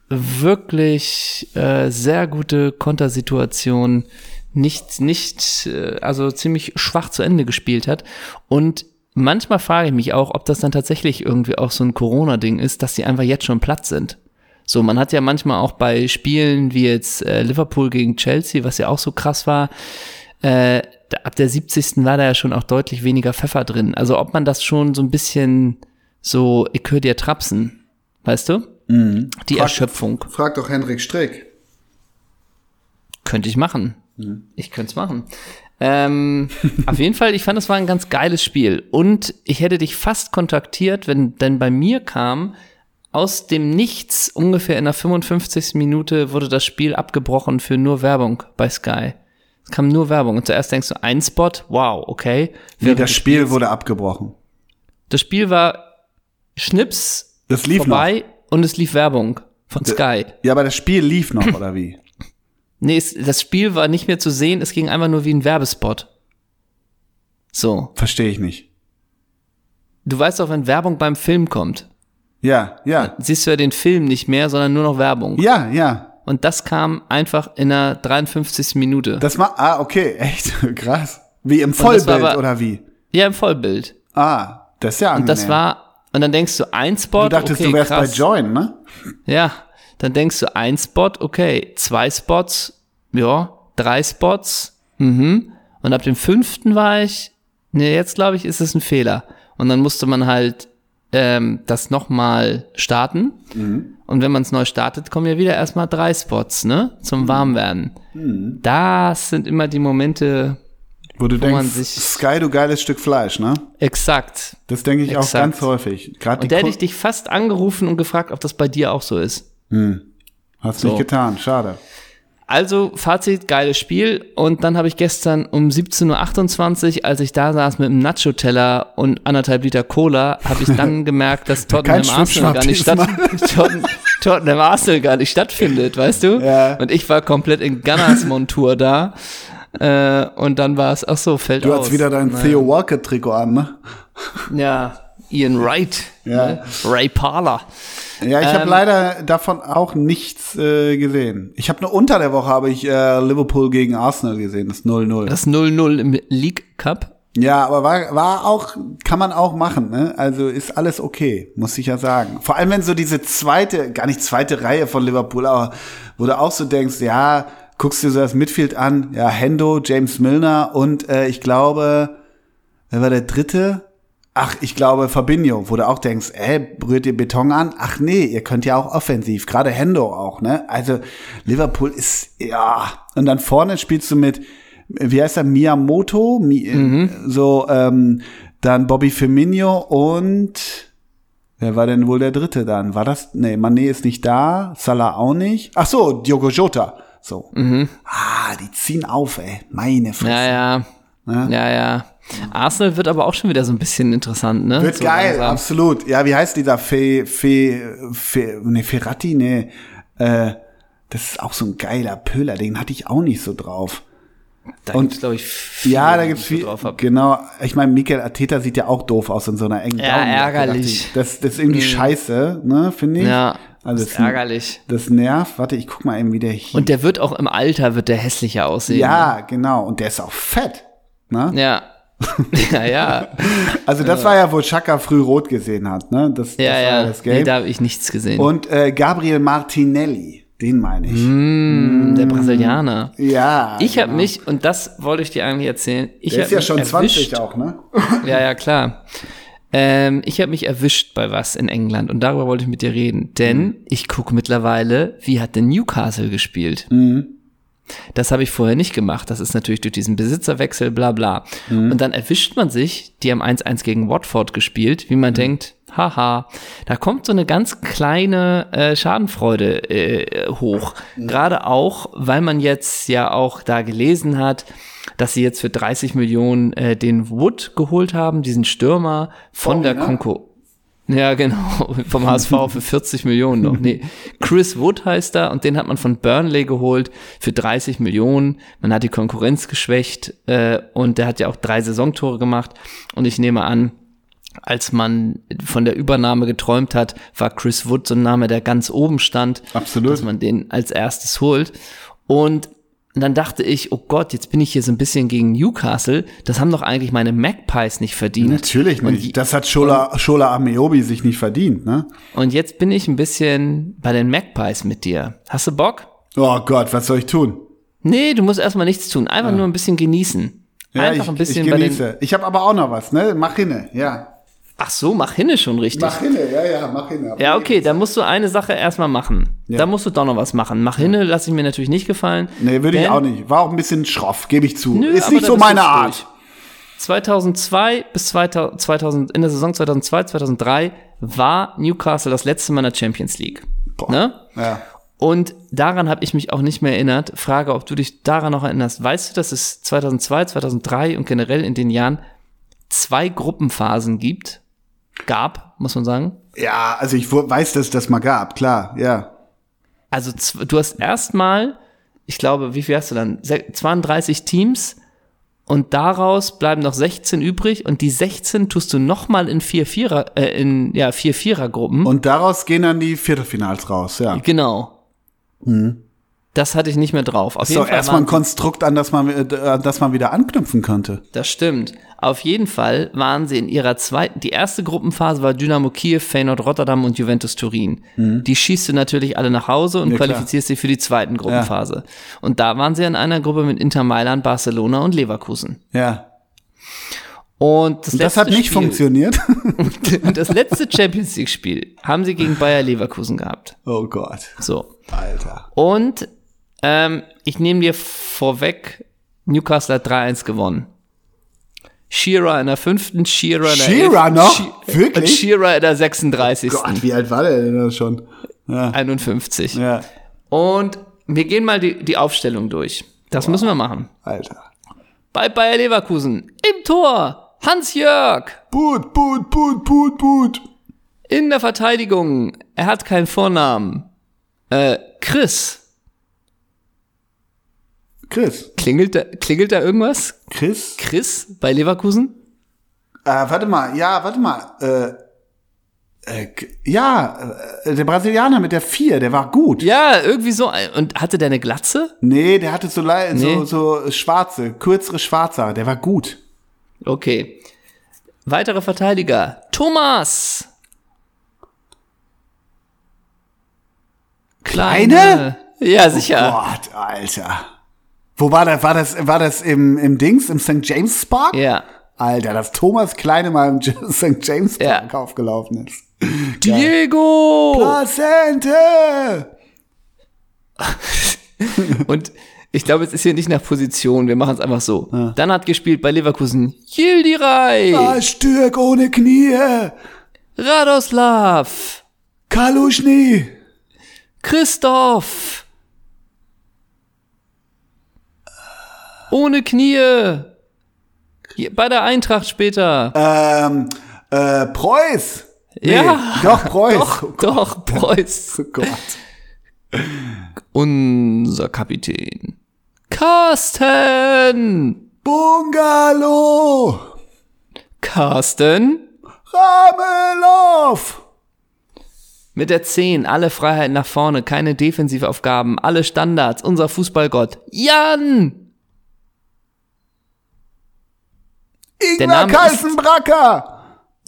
wirklich äh, sehr gute Kontersituationen nicht, nicht, äh, also ziemlich schwach zu Ende gespielt hat. Und manchmal frage ich mich auch, ob das dann tatsächlich irgendwie auch so ein Corona-Ding ist, dass sie einfach jetzt schon platt sind. So, man hat ja manchmal auch bei Spielen wie jetzt äh, Liverpool gegen Chelsea, was ja auch so krass war, äh, ab der 70. war da ja schon auch deutlich weniger Pfeffer drin. Also ob man das schon so ein bisschen so, ich höre dir trapsen, weißt du? Mhm. Die frag, Erschöpfung. Frag doch Hendrik Strick. Könnte ich machen. Mhm. Ich könnte es machen. Ähm, auf jeden Fall, ich fand, es war ein ganz geiles Spiel. Und ich hätte dich fast kontaktiert, wenn denn bei mir kam, aus dem Nichts, ungefähr in der 55. Minute, wurde das Spiel abgebrochen für nur Werbung bei Sky. Es kam nur Werbung. Und zuerst denkst du, ein Spot, wow, okay. Nee, das Spiel wurde abgebrochen. Das Spiel war Schnips das lief vorbei noch. Und es lief Werbung von Sky. Ja, aber das Spiel lief noch, oder wie? Nee, es, das Spiel war nicht mehr zu sehen, es ging einfach nur wie ein Werbespot. So. Verstehe ich nicht. Du weißt doch, wenn Werbung beim Film kommt. Ja, ja. Siehst du ja den Film nicht mehr, sondern nur noch Werbung. Ja, ja. Und das kam einfach in der 53. Minute. Das war, ah, okay, echt, krass. Wie im Vollbild aber, oder wie? Ja, im Vollbild. Ah, das ist ja angenehm. Und das war, und dann denkst du, ein Spot, Du dachtest, okay, du wärst krass. bei Join, ne? Ja, dann denkst du, ein Spot, okay, zwei Spots, ja, drei Spots, mhm. Und ab dem fünften war ich, nee, jetzt glaube ich, ist es ein Fehler. Und dann musste man halt ähm, das nochmal starten. Mhm. Und wenn man es neu startet, kommen ja wieder erstmal drei Spots, ne? Zum mhm. Warmwerden. Mhm. Das sind immer die Momente, wo du wo denkst, Sky, du geiles Stück Fleisch, ne? Exakt. Das denke ich Exakt. auch ganz häufig. Gerade und da hätte ich dich fast angerufen und gefragt, ob das bei dir auch so ist. Hm. Hast so. nicht getan, schade. Also, Fazit, geiles Spiel. Und dann habe ich gestern um 17.28 Uhr, als ich da saß mit einem Nacho-Teller und anderthalb Liter Cola, habe ich dann gemerkt, dass Tottenham Arsenal gar nicht statt, Tottenham Arsenal gar nicht stattfindet, weißt du? Ja. Und ich war komplett in Gunners Montur da. Äh, und dann war es, ach so, fällt du aus. Du hast wieder dein. Theo Walker Trikot an, ne? Ja, Ian Wright, ja. Ne? Ray Parler. Ja, ich ähm, habe leider davon auch nichts äh, gesehen. Ich habe nur unter der Woche habe ich äh, Liverpool gegen Arsenal gesehen, das 0-0. Das 0-0 im League Cup. Ja, aber war, war auch, kann man auch machen, ne? Also ist alles okay, muss ich ja sagen. Vor allem, wenn so diese zweite, gar nicht zweite Reihe von Liverpool, aber wo du auch so denkst, ja, guckst dir so das Midfield an, ja, Hendo, James Milner und äh, ich glaube, wer war der dritte? Ach, ich glaube Fabinho, wo du auch denkst, ey, rührt ihr Beton an? Ach nee, ihr könnt ja auch offensiv, gerade Hendo auch, ne? Also Liverpool ist, ja, und dann vorne spielst du mit, wie heißt er, Miyamoto, Mi mhm. so, ähm, dann Bobby Firmino und wer war denn wohl der dritte dann? War das, nee, Mané ist nicht da, Salah auch nicht. Ach so, Diogo Jota, so. Mhm. Ah, die ziehen auf, ey, meine Fresse. Ja, ja. Ne? Ja, ja. Arsenal wird aber auch schon wieder so ein bisschen interessant, ne? Wird so geil, langsam. absolut. Ja, wie heißt dieser Fe, Fe, Fe, ne, Ferrati, ne, äh, das ist auch so ein geiler Pöller, den hatte ich auch nicht so drauf. Da und glaube ich viel, ja, da gibt's viel. Drauf hab. Genau, ich meine, Mikel Arteta sieht ja auch doof aus in so einer engen Ja, ärgerlich. Das, das ist irgendwie mhm. scheiße, ne, finde ich. Ja. Also das ist ärgerlich. Das nervt. Warte, ich guck mal eben, wie der hier. Und der wird auch im Alter wird der hässlicher aussehen. Ja, ne? genau. Und der ist auch fett. Ne? Ja. ja, ja. Also das war ja, wo Chaka früh rot gesehen hat, ne? Das, ja, das ja. das Game. Nee, da habe ich nichts gesehen. Und äh, Gabriel Martinelli, den meine ich. Mm. Der Brasilianer. Ja. Ich habe genau. mich, und das wollte ich dir eigentlich erzählen, ich Der ist ja schon erwischt. 20 auch, ne? ja, ja, klar. Ähm, ich habe mich erwischt bei was in England und darüber wollte ich mit dir reden. Denn mhm. ich gucke mittlerweile, wie hat denn Newcastle gespielt? Mhm. Das habe ich vorher nicht gemacht. Das ist natürlich durch diesen Besitzerwechsel, bla bla. Mhm. Und dann erwischt man sich, die haben 1-1 gegen Watford gespielt, wie man mhm. denkt, haha, da kommt so eine ganz kleine äh, Schadenfreude äh, hoch. Mhm. Gerade auch, weil man jetzt ja auch da gelesen hat, dass sie jetzt für 30 Millionen äh, den Wood geholt haben, diesen Stürmer von oh, der ja. Konkurrenz. Ja, genau. Vom HSV für 40 Millionen noch. Nee. Chris Wood heißt er und den hat man von Burnley geholt für 30 Millionen. Man hat die Konkurrenz geschwächt äh, und der hat ja auch drei Saisontore gemacht. Und ich nehme an, als man von der Übernahme geträumt hat, war Chris Wood so ein Name, der ganz oben stand. Absolut. Dass man den als erstes holt. Und dann dachte ich, oh Gott, jetzt bin ich hier so ein bisschen gegen Newcastle. Das haben doch eigentlich meine Magpies nicht verdient. Natürlich Und nicht. die- das hat Shola, Shola Ameobi sich nicht verdient, ne? Und jetzt bin ich ein bisschen bei den Magpies mit dir. Hast du Bock? Oh Gott, was soll ich tun? Nee, du musst erstmal nichts tun. Einfach nur ein bisschen genießen. Einfach ich, ein bisschen ich genieße. Ich habe aber auch noch was, ne? Mach hinne, ja. Ach so, mach hinne schon richtig. Mach hinne, ja, ja, mach hinne. Ja, okay, dann musst du eine Sache erstmal machen. Ja. Da musst du doch noch was machen. Mach hinne, lass ich mir natürlich nicht gefallen. Nee, würde ich auch nicht. War auch ein bisschen schroff, gebe ich zu. Nö, ist nicht so meine Art. durch. 2002 bis 2000, 2000, in der Saison 2002, 2003 war Newcastle das letzte Mal in der Champions League. Boah. Ne? Ja. Und daran habe ich mich auch nicht mehr erinnert. Frage, ob du dich daran noch erinnerst. Weißt du, dass es 2002, 2003 und generell in den Jahren zwei Gruppenphasen gibt? Gab, muss man sagen. ja, also ich weiß, dass es das mal gab, klar, ja. Also du hast erstmal, ich glaube, wie viel hast du dann? Se- 32 Teams und daraus bleiben noch 16 übrig und die 16 tust du nochmal in vier Vierer, äh, in ja, vier Vierergruppen. Und daraus gehen dann die Viertelfinals raus, ja. Genau. Das hatte ich nicht mehr drauf. Auf So, jeden Fall erstmal ein Konstrukt, an das man, äh, an das man wieder anknüpfen könnte. Das stimmt. Auf jeden Fall waren sie in ihrer zweiten, die erste Gruppenphase war Dynamo Kiew, Feyenoord Rotterdam und Juventus Turin. Die schießt du natürlich alle nach Hause und Mhm. Ja, qualifizierst sie für die zweiten Gruppenphase. Und da waren sie in einer Gruppe mit Inter Mailand, Barcelona und Leverkusen. Ja. Und das, Und das hat nicht Spiel, funktioniert. Und das letzte Champions League Spiel haben sie gegen Bayer Leverkusen gehabt. oh Gott. So. Alter. Und ähm, ich nehme dir vorweg, Newcastle hat 3-1 gewonnen. Shearer in der fünften, Shearer in der Shearer noch? She- Wirklich? Und Shearer in der 36. Gott, wie alt war der denn schon? Ja. 51. Ja. Und wir gehen mal die, die Aufstellung durch. Das müssen wir machen. Alter. Bei Bayer Leverkusen im Tor Hans-Jörg. Boot, boot, boot, boot, boot. In der Verteidigung, er hat keinen Vornamen. Äh, Chris. Chris. Klingelt da, klingelt da irgendwas? Chris? Chris bei Leverkusen? Äh, warte mal, ja, warte mal. Äh, äh, ja, äh, der Brasilianer mit der vier, der war gut. Ja, irgendwie so. Und hatte der eine Glatze? Nee, der hatte so, Nee. so, so schwarze, kürzere schwarze, Haare, der war gut. Okay. Weitere Verteidiger. Thomas. Kleine? Ja, sicher. Gott, Alter. Wo war das? War das, war das im, im Dings, im St. James Park? Ja. Alter, dass Thomas Kleine mal im St. James Ja. Park aufgelaufen ist. Diego! Placente! Und ich glaube, es ist hier nicht nach Position. Wir machen es einfach so. Dann hat gespielt bei Leverkusen Yildiray, Ah, Stürk ohne Knie! Radoslav, Kaluschny! Christoph. Ohne Knie. Bei der Eintracht später. Ähm, äh, Preuß! Nee, Ja. Doch, Preuß. Doch, doch, Preuß. Oh Gott. Unser Kapitän. Carsten! Bungalow! Carsten? Ramelow! Mit der 10, alle Freiheiten nach vorne, keine Defensivaufgaben, alle Standards, unser Fußballgott. Jan! Der Ingwer Name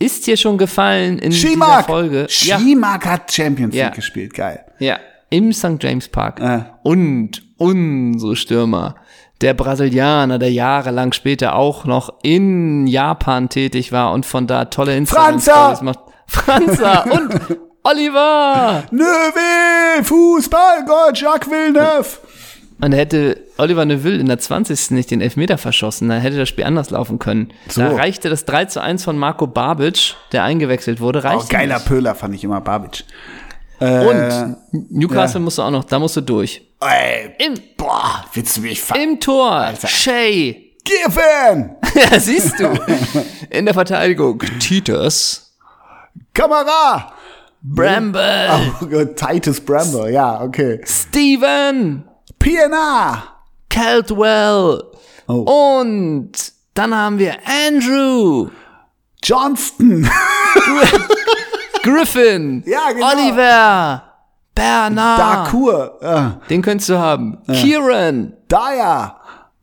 ist- hier schon gefallen in dieser Schimak! Folge. Ja, Schimak hat Champions League Ja. gespielt, geil. ja, im St. James Park. Äh. Und unsere Stürmer. Der Brasilianer, der jahrelang später auch noch in Japan tätig war und von da tolle Instagram-Stories Franza! macht. Franza und Oliver! Nöwe! Fußballgott, Jacques Villeneuve! Und hätte Oliver Neuville in der 20. nicht den Elfmeter verschossen, dann hätte das Spiel anders laufen können. So. Da reichte das 3 zu 1 von Marco Babic, der eingewechselt wurde, Oh, reichte geiler nicht. Pöhler fand ich immer, Babic. Und Newcastle musst du auch noch, da musst du durch. Ey, Im, boah, willst du mich ver... im Tor, Shay. Giffen! Ja, siehst du. In der Verteidigung, Titus. Kamera! Bramble, Oh Gott, Titus Bramble, ja, okay. Steven, PNA! Caldwell Oh. und dann haben wir Andrew, Johnston! Griffin, Ja, genau. Oliver, Bernard, Darkur! Ja. den könntest du haben, Kieran, Dyer!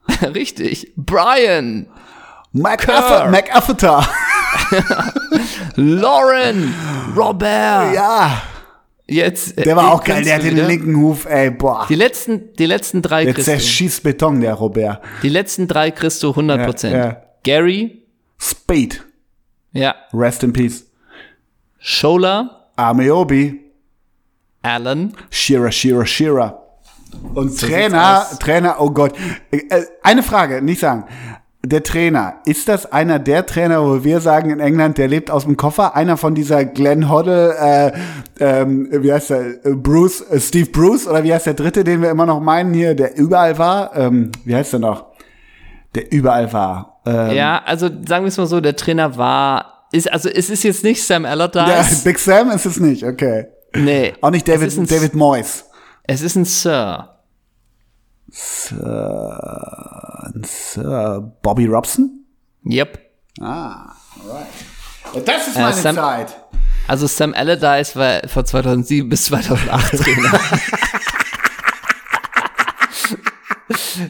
richtig, Brian, MacAfferter! Lauren, Robert, Ja, jetzt. der war auch geil, der hat den linken Huf, ey, boah. Die letzten, die letzten drei Der Christo. zerschießt Beton, der Robert. Die letzten drei Christo 100 Prozent. Ja, ja. Gary, Spade, ja. rest in peace. Schola, Ameobi, Allen, Shira, Shira, Shira. Und sieht's Trainer. Trainer, oh Gott. Äh, Eine Frage, nicht sagen. Der Trainer, ist das einer der Trainer, wo wir sagen in England, der lebt aus dem Koffer? Einer von dieser Glenn Hoddle, äh, ähm, wie heißt der, Bruce, äh, Steve Bruce, oder wie heißt der dritte, den wir immer noch meinen hier, der überall war? Ähm, wie heißt der noch? Der überall war. Ähm, Ja, also sagen wir es mal so, der Trainer war, ist, also es ist jetzt nicht Sam ja, Allardyce. Big Sam ist es nicht, okay. nee. Auch nicht David, David Moyes. Es ist ein Sir. Sir Bobby Robson? Yep. Ah, alright. Das ist Äh, meine Sam- Zeit. Also Sam Allardyce war von 2007 bis 2008 Trainer.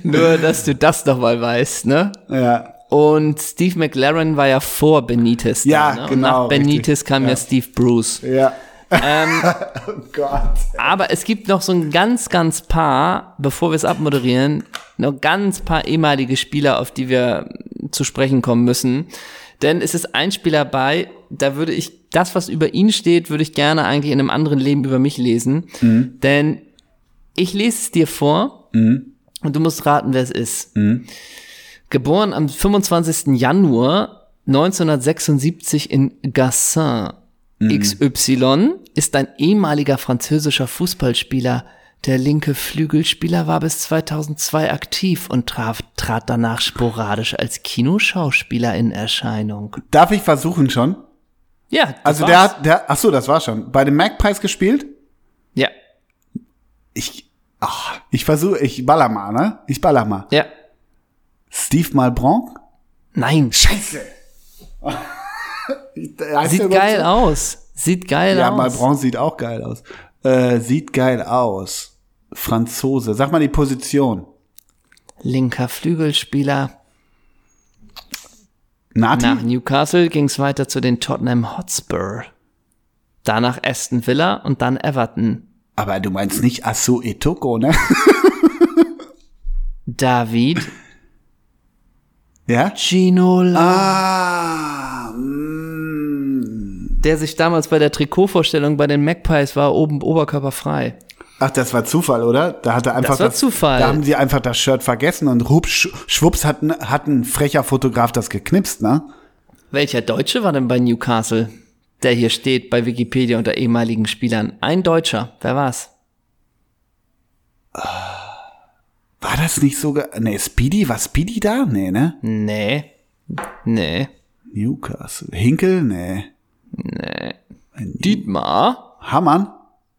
Nur, dass du das noch mal weißt, ne? Ja. Und Steve McLaren war ja vor Benitez. da, Ja, ne? Und genau, nach Benitez richtig. kam ja. Steve Bruce. Ja. Ähm, Oh Gott. aber es gibt noch so ein ganz, ganz paar, bevor wir es abmoderieren, noch ganz paar ehemalige Spieler, auf die wir zu sprechen kommen müssen. Denn es ist ein Spieler bei, da würde ich, das, was über ihn steht, würde ich gerne eigentlich in einem anderen Leben über mich lesen. Denn ich lese es dir vor und du musst raten, wer es ist. Geboren am 25. Januar 1976 in Gassin. XY ist ein ehemaliger französischer Fußballspieler. Der linke Flügelspieler war bis 2002 aktiv und traf, trat danach sporadisch als Kinoschauspieler in Erscheinung. Darf ich versuchen schon? Ja, das Also war's. der hat, der, ach so, das war schon. Bei dem Magpies gespielt? Ja, Ich, ach, ich versuche, ich baller mal, ne? Ich baller mal. ja. Steve Malbranc? Nein, Scheiße. Sieht geil so? aus. Sieht geil Ja, aus. Malbranc sieht auch geil aus. Äh, sieht geil aus. Franzose. Sag mal die Position. Linker Flügelspieler. Nati? Nach Newcastle ging es weiter zu den Tottenham Hotspur. Danach Aston Villa und dann Everton. Aber du meinst nicht Asu Etoko, ne? David ja? Ginola, Ah. Der sich damals bei der Trikotvorstellung bei den Magpies war oben oberkörperfrei. Ach, das war Zufall, oder? Da hat er einfach Das war Zufall. Da haben sie einfach das Shirt vergessen und hupsch, schwupps hat, hat ein frecher Fotograf das geknipst, ne? Welcher Deutsche war denn bei Newcastle? Der hier steht bei Wikipedia unter ehemaligen Spielern. Ein Deutscher. Wer war's? War das nicht sogar, nee, Speedy, war Speedy da? Nee, ne? Nee. Nee. Newcastle. Hinkel? Nee. Dietmar? Hammann?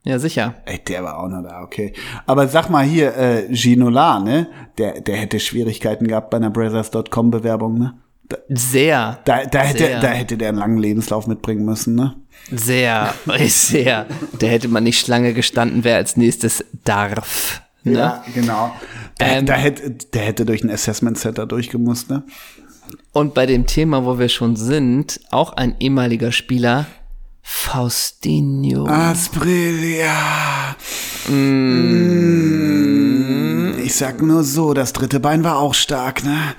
Ja, sicher. Ey, der war auch noch da, okay. Aber sag mal hier, äh, Ginola, ne? Der, der hätte Schwierigkeiten gehabt bei einer Brothers.com Bewerbung, ne? Da, Sehr. da, da, hätte, Sehr. da hätte der einen langen Lebenslauf mitbringen müssen, ne? Sehr. Sehr. Da hätte man nicht Schlange gestanden, wer als nächstes darf. Ne? Ja, genau. Da, Ähm, da hätte, der hätte durch ein Assessment Center durchgemusst, ne? Und bei dem Thema, wo wir schon sind, auch ein ehemaliger Spieler, Faustinho. Asprilia. Mm. Ich sag nur so, das dritte Bein war auch stark, ne?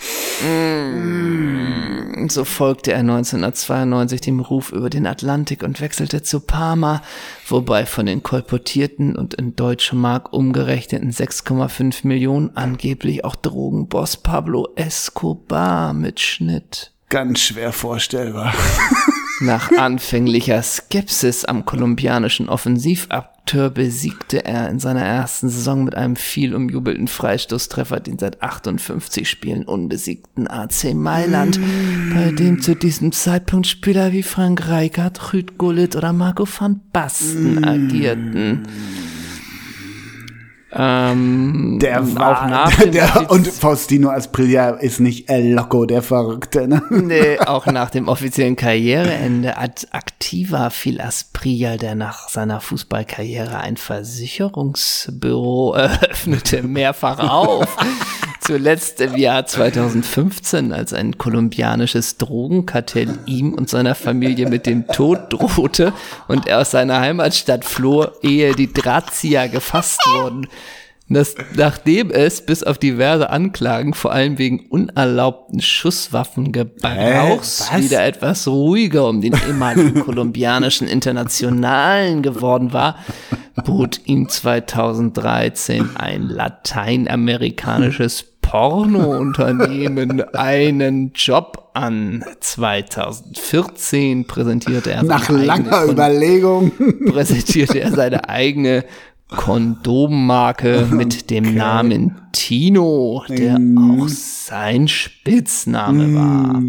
So folgte er 1992 dem Ruf über den Atlantik und wechselte zu Parma, wobei von den kolportierten und in deutsche Mark umgerechneten 6,5 Millionen angeblich auch Drogenboss Pablo Escobar mitschnitt. Ganz schwer vorstellbar. Nach anfänglicher Skepsis am kolumbianischen Offensivakteur besiegte er in seiner ersten Saison mit einem viel umjubelten Freistoßtreffer den seit 58 Spielen unbesiegten AC Mailand, bei dem zu diesem Zeitpunkt Spieler wie Frank Rijkaard, Rüd Gullit oder Marco van Basten agierten. Ähm, Der auch war, nach dem der, Offiz- und Faustino Asprilla ist nicht El Loco, der Verrückte, ne? Nee, auch nach dem offiziellen Karriereende als aktiver fiel Asprilla, der nach seiner Fußballkarriere ein Versicherungsbüro eröffnete, mehrfach auf. Zuletzt im Jahr 2015, als ein kolumbianisches Drogenkartell ihm und seiner Familie mit dem Tod drohte und er aus seiner Heimatstadt floh, ehe die Drahtzieher gefasst wurden. Das, nachdem es bis auf diverse Anklagen, vor allem wegen unerlaubten Schusswaffengebrauchs? Was? wieder etwas ruhiger um den ehemaligen kolumbianischen Internationalen geworden war, bot ihm 2013 ein lateinamerikanisches Pornounternehmen einen Job an. 2014 präsentierte er Nach langer Kon- Überlegung. präsentierte er seine eigene Kondommarke mit dem Namen Tino, der auch sein Spitzname war.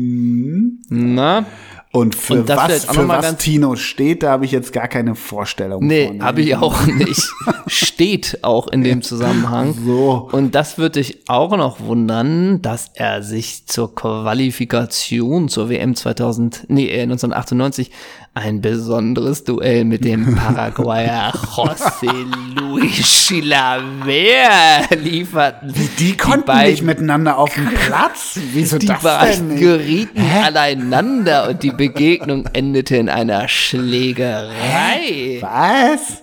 Na? Und für Und das was, für was Tino steht, da habe ich jetzt gar keine Vorstellung Nee, habe ich auch nicht. Steht auch in dem Zusammenhang. So. Und das würde dich auch noch wundern, dass er sich zur Qualifikation zur WM 2000, nee, äh, 1998 ein besonderes Duell mit dem Paraguayer José Luis Chilaver lieferten. Die konnten beiden- nicht miteinander auf dem Platz. Wieso Die das beiden denn gerieten aneinander und die Begegnung endete in einer Schlägerei. Was?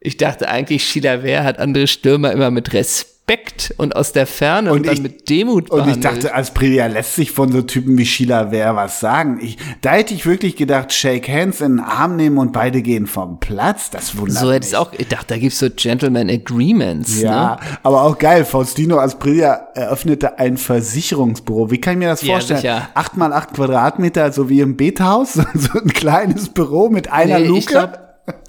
Ich dachte eigentlich, Chilaver hat andere Stürmer immer mit Respekt und aus der Ferne und, Und dann ich- mit Demut Und ich dachte, Asprilia lässt sich von so Typen wie Sheila Wehr was sagen. Ich, da hätte ich wirklich gedacht, Shake Hands in den Arm nehmen und beide gehen vom Platz. Das wundert so hätte ich auch gedacht, da gibt's so Gentleman Agreements. Ja, Ne? aber auch geil. Faustino Asprilla eröffnete ein Versicherungsbüro. Wie kann ich mir das Ja, vorstellen? sicher. Acht mal acht Quadratmeter, so wie im Bethaus, so ein kleines Büro mit einer Nee, Luke.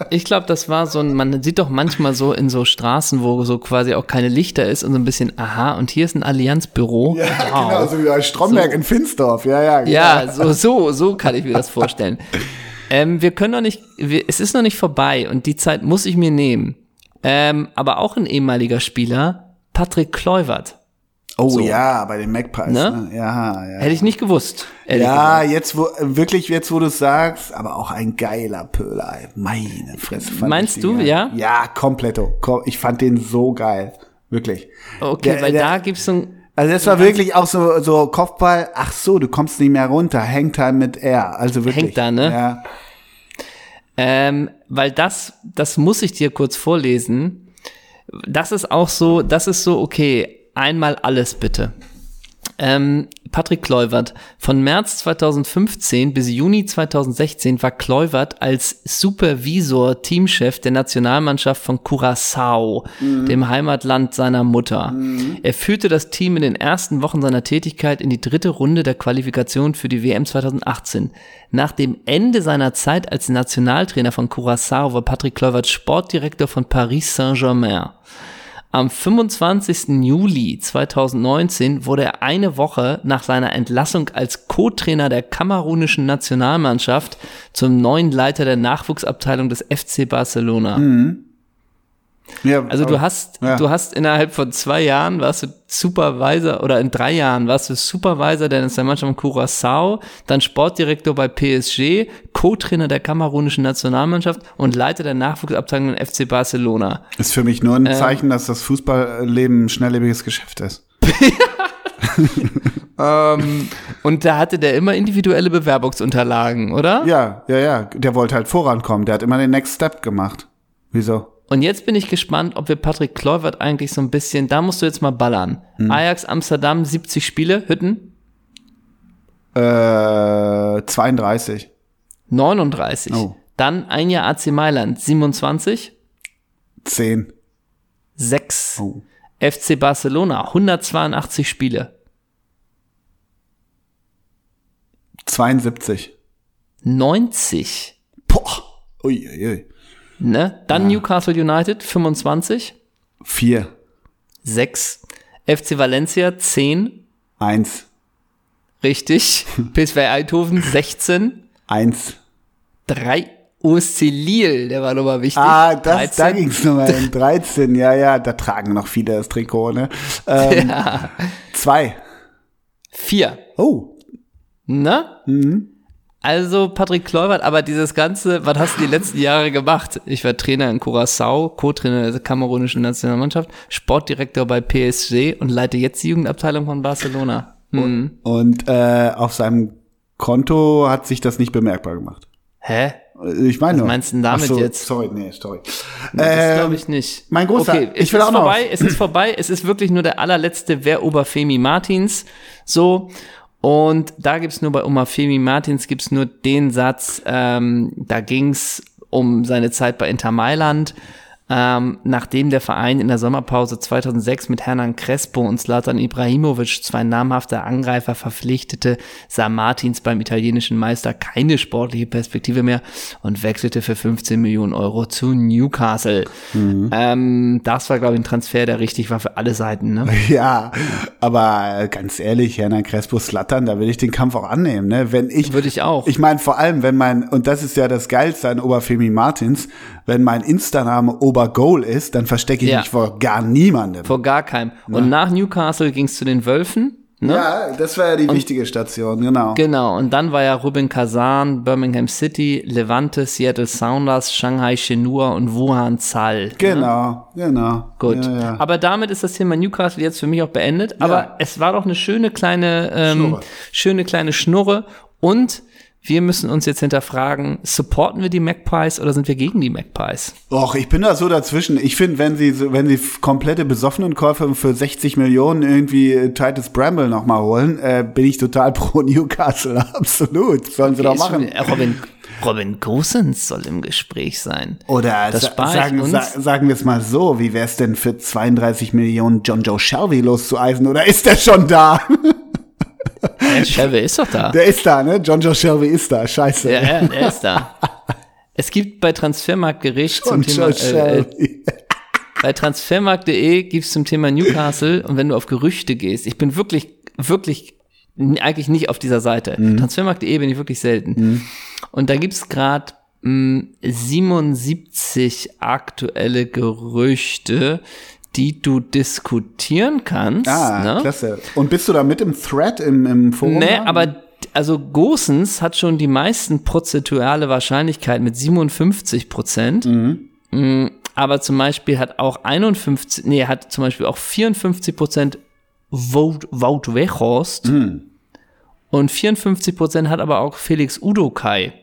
Ich glaube, das war so ein, man sieht doch manchmal so in so Straßen, wo so quasi auch keine Lichter ist und so ein bisschen, aha, und hier ist ein Allianzbüro. ja, wow. genau, so wie bei Stromberg So. in Finsdorf. Ja, ja, genau. Ja, so, so, so kann ich mir das vorstellen. ähm, wir können noch nicht, wir, es ist noch nicht vorbei und die Zeit muss ich mir nehmen. Ähm, aber auch ein ehemaliger Spieler, Patrick Kluivert. Oh So. ja, bei den Magpies. Ne? Ne? Ja, ja. Hätte ich nicht gewusst. Ja, gesagt. jetzt wo wirklich jetzt wo du es sagst, aber auch ein geiler Pöhler. ey. Meine Fresse. Meinst du, ja? Ja, kompletto. Ko- Ich fand den so geil, wirklich. Okay, Der- weil der- da gibt's so ein, Also das war wirklich auch so so Kopfball. Ach so, du kommst nicht mehr runter. Hangtime mit R. Also wirklich. Hängt da, ne? Ja. Ähm, weil das, das muss ich dir kurz vorlesen. Das ist auch so, das ist so, okay, einmal alles bitte. Ähm, Patrick Kluivert. Von März 2015 bis Juni 2016 war Kluivert als Supervisor Teamchef der Nationalmannschaft von Curaçao, dem Heimatland seiner Mutter. Er führte das Team in den ersten Wochen seiner Tätigkeit in die dritte Runde der Qualifikation für die WM 2018. Nach dem Ende seiner Zeit als Nationaltrainer von Curaçao war Patrick Kluivert Sportdirektor von Paris Saint-Germain. Am 25. Juli 2019 wurde er eine Woche nach seiner Entlassung als Co-Trainer der kamerunischen Nationalmannschaft zum neuen Leiter der Nachwuchsabteilung des FC Barcelona. Ja Also du hast, ja. du hast innerhalb von zwei Jahren warst du Supervisor oder in drei Jahren warst du Supervisor der Nationalmannschaft von Curaçao, dann Sportdirektor bei PSG, Co-Trainer der kamerunischen Nationalmannschaft und Leiter der Nachwuchsabteilung des FC Barcelona. ist für mich nur ein Zeichen, dass das Fußballleben ein schnelllebiges Geschäft ist. Und da hatte der immer individuelle Bewerbungsunterlagen, oder? Ja, ja, ja. Der wollte halt vorankommen. Der hat immer den Next Step gemacht. Wieso? Und jetzt bin ich gespannt, ob wir Patrick Kluivert eigentlich so ein bisschen, da musst du jetzt mal ballern. Ajax Amsterdam, 70 Spiele, Hütten, Äh, 32. 39. Oh. Dann ein Jahr AC Mailand, 27, 10. 6. Oh. FC Barcelona, 182 Spiele. 72. 90. Boah. Uiuiui. Ne? Dann Newcastle United 25. Vier. 6. FC Valencia 10. Eins. Richtig. PSV Eindhoven 16. Eins. 3. OSC Lille, der war nochmal wichtig. Ah, das, da 13. ging's nochmal in 13. Ja, ja, da tragen noch viele das Trikot, ne? Ähm, Ja. Zwei. 4. Oh. Ne? Mhm. Also Patrick Kluivert, aber dieses Ganze, was hast du die letzten Jahre gemacht? Ich war Trainer in Curaçao, Co-Trainer der kamerunischen Nationalmannschaft, Sportdirektor bei PSG und leite jetzt die Jugendabteilung von Barcelona. Hm. Und äh, auf seinem Konto hat sich das nicht bemerkbar gemacht. Hä? Ich meine, Was meinst du denn damit so, jetzt? Sorry, nee, sorry. Das Ähm, glaube ich nicht. mein Großer, okay, ich will ist auch noch- vorbei, es ist vorbei, es ist wirklich nur der allerletzte Wer Oberfemi Martins. So. Und da gibt's nur bei Oberfemi Martins gibt's nur den Satz, ähm, da ging's um seine Zeit bei Inter Mailand. Ähm, nachdem der Verein in der Sommerpause 2006 mit Hernan Crespo und Zlatan Ibrahimovic zwei namhafte Angreifer verpflichtete, sah Martins beim italienischen Meister keine sportliche Perspektive mehr und wechselte für 15 Millionen Euro zu Newcastle. Ähm, das war, glaube ich, ein Transfer, der richtig war für alle Seiten. Ne? Ja, aber ganz ehrlich, Hernan Crespo Slattern, da will ich den Kampf auch annehmen, ne? Wenn ich Würde ich auch. Ich meine vor allem, wenn mein und das ist ja das Geilste an Oberfemi Martins, wenn mein Insta-Name Obergoal ist, dann verstecke ich Ja. mich vor gar niemandem. Vor gar keinem. Und nach Newcastle ging es zu den Wölfen. Ne? Ja, das war ja die wichtige Station, genau. Genau, und dann war ja Rubin Kazan, Birmingham City, Levante, Seattle Sounders, Shanghai Shenhua und Wuhan Zal. Genau, genau. Gut. Ja, ja. Aber damit ist das Thema Newcastle jetzt für mich auch beendet. Aber es war doch eine schöne kleine, ähm, Schnurre. schöne kleine Schnurre. Und wir müssen uns jetzt hinterfragen, supporten wir die Magpies oder sind wir gegen die Magpies? Och, ich bin da so dazwischen. Ich finde, wenn sie wenn sie komplette besoffenen Käufe für 60 Millionen irgendwie äh, Titus Bramble noch mal holen, äh, bin ich total pro Newcastle. Absolut. Sollen sie doch schon- machen. äh, Robin, Robin Gosens soll im Gespräch sein. Oder Das sa sagen, sa sagen wir es mal so, wie wäre es denn für 32 Millionen John Joe Shelby loszueisen? Oder ist der schon da? Der Chevy ist doch da. Der ist da, ne? John Joe Shelby ist da. Scheiße. Ja, ja, der ist da. Es gibt bei Transfermarktgericht zum Thema, äh, äh, Shelby. bei transfermarkt.de gibt's zum Thema Newcastle und wenn du auf Gerüchte gehst, ich bin wirklich, wirklich eigentlich nicht auf dieser Seite. Transfermarkt.de bin ich wirklich selten. Und da gibt's gerade 77 aktuelle Gerüchte, die du diskutieren kannst. Ah, ne? klasse. Und bist du da mit im Thread im, im Forum? Nee, da? aber also Gosens hat schon die meisten prozentuale Wahrscheinlichkeit mit 57 Prozent. Mm, Aber zum Beispiel hat auch 51, nee, hat zum Beispiel auch 54 Prozent Wout, Wout Weghorst. Und 54 Prozent hat aber auch Felix Udokai.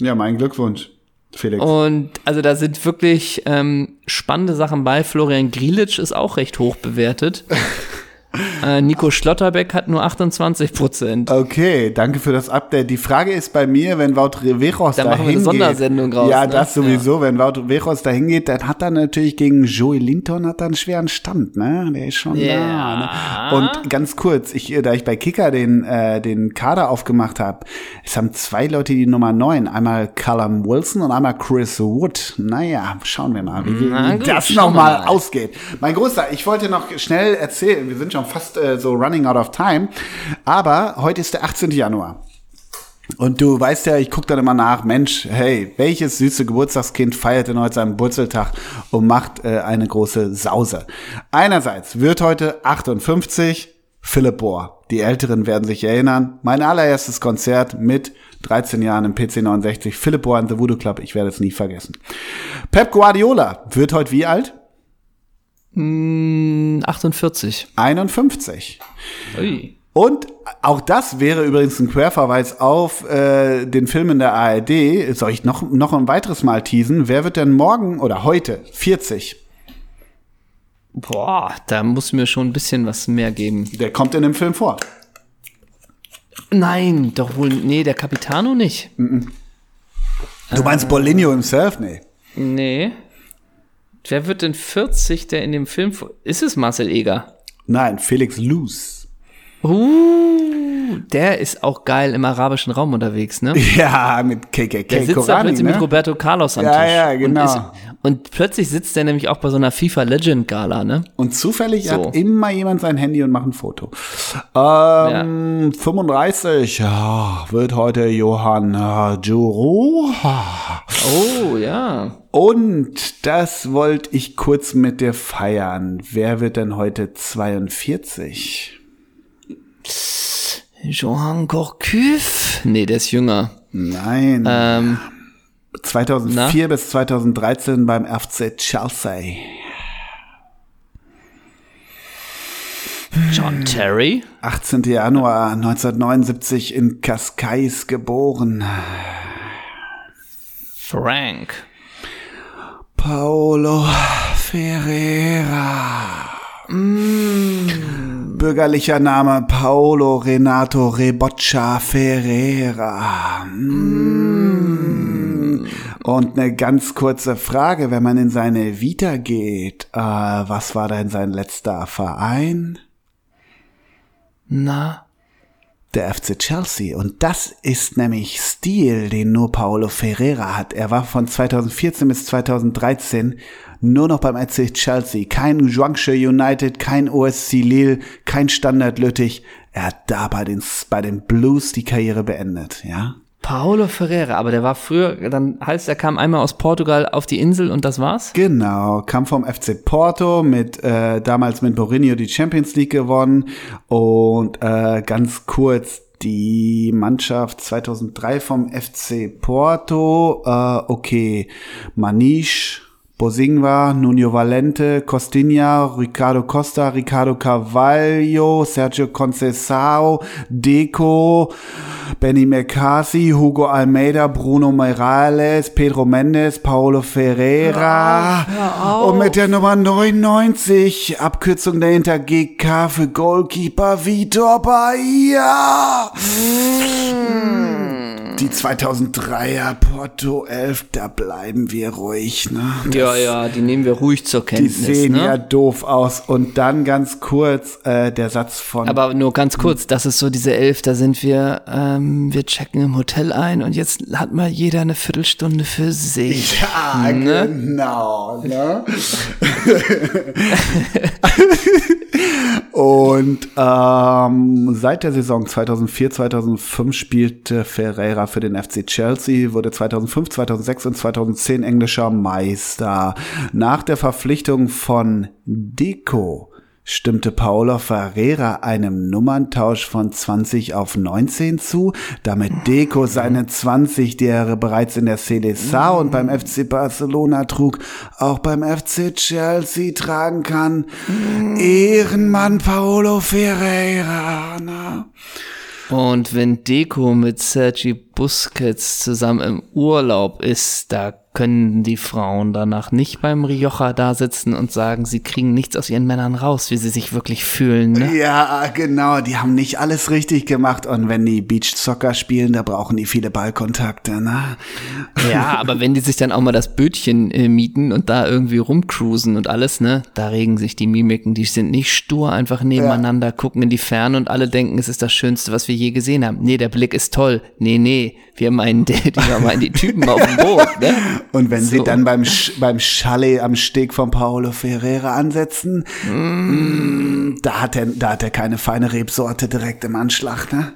Ja, mein Glückwunsch, Felix. Und also da sind wirklich ähm, spannende Sachen bei. Florian Grilic ist auch recht hoch bewertet. äh, Nico Schlotterbeck hat nur 28 Prozent. Okay, danke für das Update. Die Frage ist bei mir, wenn Wout Veros Da da machen wir eine hingeht, Sondersendung raus, Ja, ne? das sowieso. Wenn Wout Veros da hingeht, dann hat er natürlich gegen Joey Linton hat er einen schweren Stand, ne? Der ist schon Ja. da. Ne? Und ganz kurz, ich, äh, da ich bei Kicker den, äh, den Kader aufgemacht habe, es haben zwei Leute die Nummer 9. Einmal Callum Wilson und einmal Chris Wood. Naja, schauen wir mal, wie, Na gut, das nochmal mal. ausgeht. Mein Großer, ich wollte noch schnell erzählen, wir sind schon fast äh, so running out of time, aber heute ist der 18. Januar. Und du weißt ja, ich gucke dann immer nach, Mensch, hey, welches süße Geburtstagskind feiert denn heute seinen Geburtstag und macht äh, eine große Sause? Einerseits wird heute 58 Philipp Bohr. Die Älteren werden sich erinnern. Mein allererstes Konzert mit 13 Jahren im PC 69. Philipp Bohr and the Voodoo Club. Ich werde es nie vergessen. Pep Guardiola wird heute wie alt? 48. 51. Ui. Und auch das wäre übrigens ein Querverweis auf äh, den Film in der ARD. Soll ich noch, noch ein weiteres Mal teasen? Wer wird denn morgen oder heute 40? Boah, da muss mir schon ein bisschen was mehr geben. Der kommt in dem Film vor. Nein, doch wohl, nee, der Capitano nicht. Du meinst Bolinho himself? Nee. Nee. Wer wird denn 40, der in dem Film Ist es Marcel Eger? Nein, Felix Luz. Uh. der ist auch geil im arabischen Raum unterwegs, ne? Ja, mit KKK Der sitzt da Korani, plötzlich ne? mit Roberto Carlos am Ja, Tisch. ja, genau. Ist, und plötzlich sitzt der nämlich auch bei so einer FIFA Legend Gala, ne? Und zufällig So. hat immer jemand sein Handy und macht ein Foto. Ähm, 35, ja, wird heute Johann äh, Juro. Oh, ja. Und das wollte ich kurz mit dir feiern. Wer wird denn heute 42? Johann Gourcuff? Nee, der ist jünger. Nein. Ähm, 2004 bis 2013 beim FC Chelsea. John Terry? 18. Januar 1979 in Cascais geboren. Frank. Paolo Ferreira. Bürgerlicher Name Paolo Renato Reboccia Ferreira. Mm. Und eine ganz kurze Frage, wenn man in seine Vita geht, äh, was war denn sein letzter Verein? Na? Der FC Chelsea. Und das ist nämlich Stil, den nur Paolo Ferreira hat. Er war von 2014 bis 2013 nur noch beim FC Chelsea. Kein Juangsche United, kein OSC Lille, kein Standard Lüttich. Er hat da bei den, bei den Blues die Karriere beendet, ja? Paolo Ferreira, aber der war früher, dann heißt er kam einmal aus Portugal auf die Insel und das war's? Genau, kam vom FC Porto, mit äh, damals mit Mourinho die Champions League gewonnen und äh, ganz kurz die Mannschaft 2003 vom FC Porto, äh, okay, Maniche, Bosingwa, Nuno Valente, Costinha, Ricardo Costa, Ricardo Carvalho, Sergio Conceição, Deco, Benny McCarthy, Hugo Almeida, Bruno Morales, Pedro Mendes, Paulo Ferreira und mit der Nummer 99, Abkürzung dahinter GK für Goalkeeper Vitor Bahia. Die 2003er Porto 11, da bleiben wir ruhig, ne? Ja, ja, die nehmen wir ruhig zur Die Kenntnis. sehen ne? ja doof aus. Und dann ganz kurz äh, der Satz von Aber nur ganz kurz, das ist so diese elf, da sind wir, ähm, wir checken im Hotel ein und jetzt hat mal jeder eine Viertelstunde für sich. Ja, Ne? genau. Ne? Und ähm, seit der Saison 2004, 2005 spielte Ferreira für den FC Chelsea, wurde 2005, 2006 und 2010 englischer Meister. Nach der Verpflichtung von Deco stimmte Paolo Ferreira einem Nummerntausch von 20 auf 19 zu, damit Deco seine 20, die er bereits in der CDSA und beim FC Barcelona trug, auch beim FC Chelsea tragen kann. Ehrenmann Paolo Ferreira. Ne? Und wenn Deco mit Sergi Busquets zusammen im Urlaub ist, da können die Frauen danach nicht beim Rioja da sitzen und sagen, sie kriegen nichts aus ihren Männern raus, wie sie sich wirklich fühlen. Ne? Ja, genau, die haben nicht alles richtig gemacht und wenn die Beach Soccer spielen, da brauchen die viele Ballkontakte, ne? Ja, aber wenn die sich dann auch mal das Bötchen äh, mieten und da irgendwie rumcruisen und alles, ne, da regen sich die Mimiken, die sind nicht stur einfach nebeneinander, gucken in die Ferne und alle denken, es ist das Schönste, was wir je gesehen haben. Nee, der Blick ist toll. Nee, nee, wir meinen die, die, wir meinen die Typen auf dem Boot, ne? Und wenn sie So. dann beim, Sch beim Chalet am Steg von Paolo Ferreira ansetzen, mm, da, hat er, da hat er keine feine Rebsorte direkt im Anschlag, ne?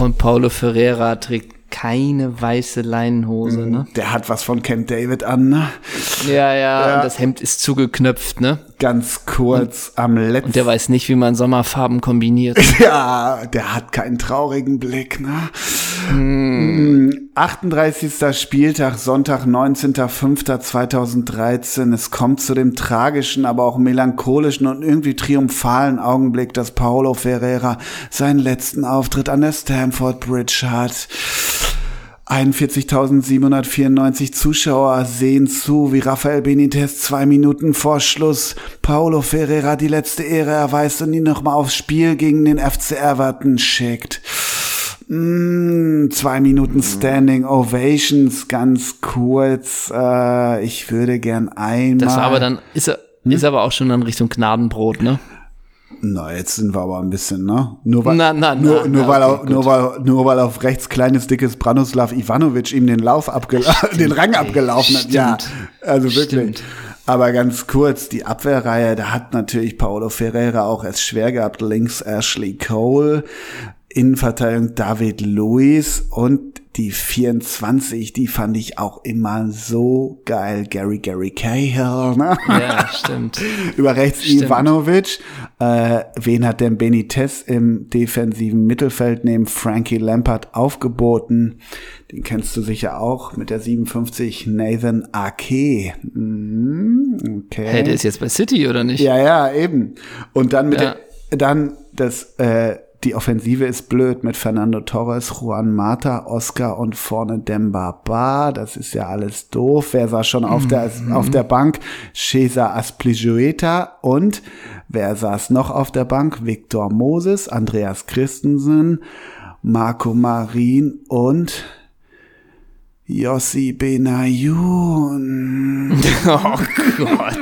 Und Paulo Ferreira trägt keine weiße Leinenhose, ne? Der hat was von Camp David an, ne? Ja, ja, und das Hemd ist zugeknöpft, ne? Ganz kurz am letzten. Und der weiß nicht, wie man Sommerfarben kombiniert. Ja, der hat keinen traurigen Blick, ne? Mm, 38. Spieltag, Sonntag, 19.05.2013. Es kommt zu dem tragischen, aber auch melancholischen und irgendwie triumphalen Augenblick, dass Paulo Ferreira seinen letzten Auftritt an der Stamford Bridge hat. 41.794 Zuschauer sehen zu, wie Rafael Benitez zwei Minuten vor Schluss Paulo Ferreira die letzte Ehre erweist und ihn nochmal aufs Spiel gegen den FC Everton schickt. Mm, zwei Minuten Standing Ovations, ganz kurz. Äh, ich würde gern einmal. Das war aber dann, ist er, ist aber auch schon dann Richtung Gnadenbrot, ne? Na, jetzt sind wir aber ein bisschen, ne? Nur weil, Na, na, na, nur, nur, na, weil, okay, auf, nur, weil, nur weil auf rechts kleines, dickes Branislav Ivanovic ihm den Lauf abgelaufen, den Rang abgelaufen hat. Ja, also wirklich. Stimmt. Aber ganz kurz, die Abwehrreihe, da hat natürlich Paulo Ferreira auch es schwer gehabt. Links Ashley Cole, Innenverteidigung David Luiz und die 24, die fand ich auch immer so geil. Gary Gary Cahill, ne? Ja, stimmt. Über rechts Stimmt. Ivanovic. Äh, wen hat denn Benitez im defensiven Mittelfeld neben Frankie Lampard aufgeboten? Den kennst du sicher auch mit der 57 Nathan Ake. Mhm, okay. Hey, der ist jetzt bei City, oder nicht? Ja, ja, eben. Und dann mit Ja. der, dann das, äh, die Offensive ist blöd mit Fernando Torres, Juan Mata, Oscar und vorne Demba Ba. Das ist ja alles doof. Wer saß schon auf der, auf der Bank? Cesar Asplijueta und wer saß noch auf der Bank? Victor Moses, Andreas Christensen, Marco Marin und Yossi Benayoun. Oh Gott.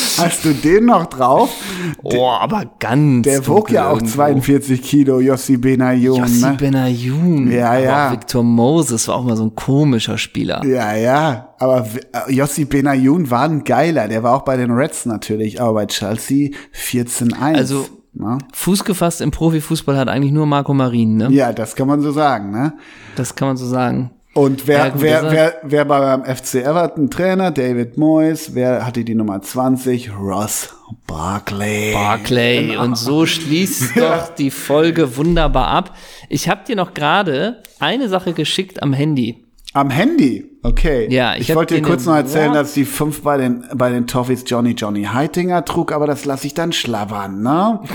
Hast du den noch drauf? Oh, aber ganz. Der wog ja auch dunkel 42 Kilo, Yossi Benayoun. Yossi Ne? Benayoun. Ja, ja. Victor Moses war auch mal so ein komischer Spieler. Ja, ja, aber äh, Yossi Benayoun war ein geiler. Der war auch bei den Reds natürlich, aber bei Chelsea 14-1. Also- ne? Fuß gefasst im Profifußball hat eigentlich nur Marco Marin, ne? Ja, das kann man so sagen, ne? Das kann man so sagen. Und wer, Ja, gut, wer, wer, wer war beim FC Everton Trainer? David Moyes. Wer hatte die Nummer 20? Ross Barkley. Barclay. Genau. Und so schließt doch die Folge wunderbar ab. Ich habe dir noch gerade eine Sache geschickt am Handy. Am Handy, okay. Ja, ich ich, wollte dir kurz noch erzählen, dass die fünf bei den, bei den Toffees Johnny Johnny Heitinger trug, aber das lasse ich dann schlabbern, ne?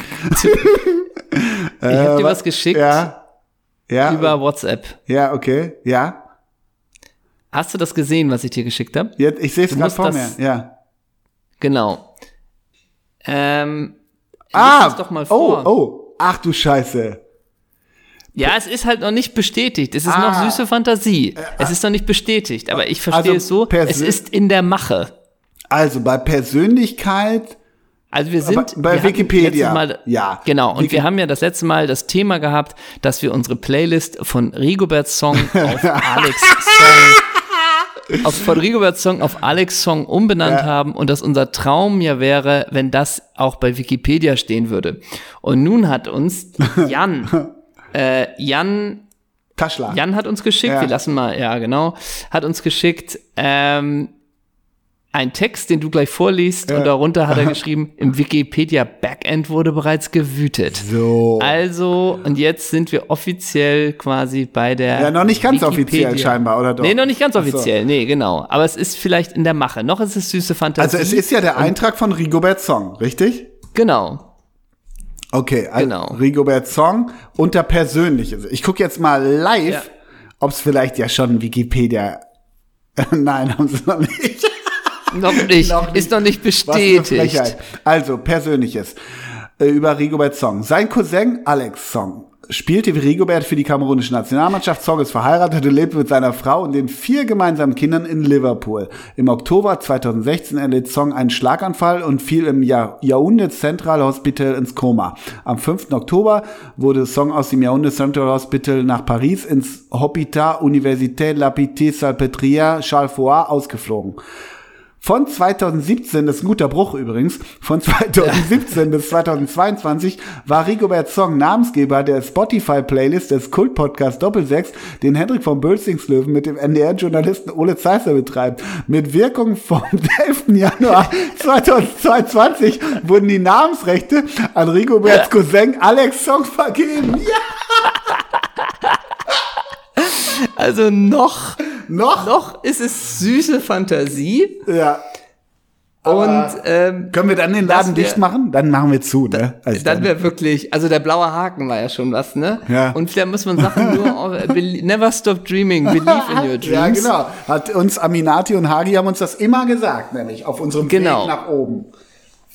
Ich habe dir was geschickt Ja. Ja. über WhatsApp. ja, okay. Ja. Hast du das gesehen, was ich dir geschickt habe? Jetzt, ich sehe es gerade vor mir. Ja. Genau. Ähm, Ah, doch mal vor. oh, oh. Ach du Scheiße. Ja, es ist halt noch nicht bestätigt. Es ist Ah. noch süße Fantasie. Es ist noch nicht bestätigt, aber ich verstehe Also es so, es ist in der Mache. Also bei Persönlichkeit, Also wir sind bei wir hatten Wikipedia, Mal, ja. Genau, und Wiki- wir haben ja das letzte Mal das Thema gehabt, dass wir unsere Playlist von Rigoberts Song auf Alex Song auf, von Rigoberts Song auf Alex Song umbenannt Ja. haben und dass unser Traum ja wäre, wenn das auch bei Wikipedia stehen würde. Und nun hat uns Jan, äh, Jan Taschler. Jan hat uns geschickt, Ja. wir lassen mal, ja genau, hat uns geschickt ähm, ein Text, den du gleich vorliest und darunter hat er geschrieben, im Wikipedia Backend wurde bereits gewütet. So. Also, und jetzt sind wir offiziell quasi bei der. Ja, noch nicht ganz Wikipedia. offiziell scheinbar, oder doch? Nee, noch nicht ganz Ach so. offiziell, nee, genau. Aber es ist vielleicht in der Mache. Noch ist es süße Fantasie. Also es ist ja der Eintrag von Rigobert Song, richtig? Genau. Okay, also Genau. Rigobert Song unter Persönliches. Ich gucke jetzt mal live, Ja. ob es vielleicht ja schon Wikipedia. Nein, haben sie noch nicht. Noch nicht. Noch nicht. Ist noch nicht bestätigt. Also, Persönliches. Äh, Über Rigobert Song. Sein Cousin Alex Song spielte wie Rigobert für die kamerunische Nationalmannschaft. Song ist verheiratet und lebt mit seiner Frau und den vier gemeinsamen Kindern in Liverpool. Im Oktober 2016 erlitt Song einen Schlaganfall und fiel im Yaoundé Central Hospital ins Koma. Am 5. Oktober wurde Song aus dem Yaoundé Central Hospital nach Paris ins Hôpital Université La Pitié-Salpêtrière Charles Foix ausgeflogen. Von 2017, das ist ein guter Bruch übrigens, von 2017 bis 2022 war Rigobert Song Namensgeber der Spotify-Playlist des Kult-Podcasts Doppelsechs, den Hendrik von Bölzingslöwen mit dem NDR-Journalisten Ole Zeisser betreibt. Mit Wirkung vom 11. Januar 2022 wurden die Namensrechte an Rigoberts Cousin Alex Song vergeben. Ja, Also noch, noch? noch ist es süße Fantasie. Ja. Und ähm, Können wir dann den Laden wär- dicht machen? Dann machen wir zu, ne? Also dann wäre wirklich, also der blaue Haken war ja schon was, ne? Ja. Und da muss man Sachen nur, auf, belie- never stop dreaming, believe in your dreams. Ja, genau. Hat uns Aminati und Hagi haben uns das immer gesagt, nämlich auf unserem Genau. Weg nach oben.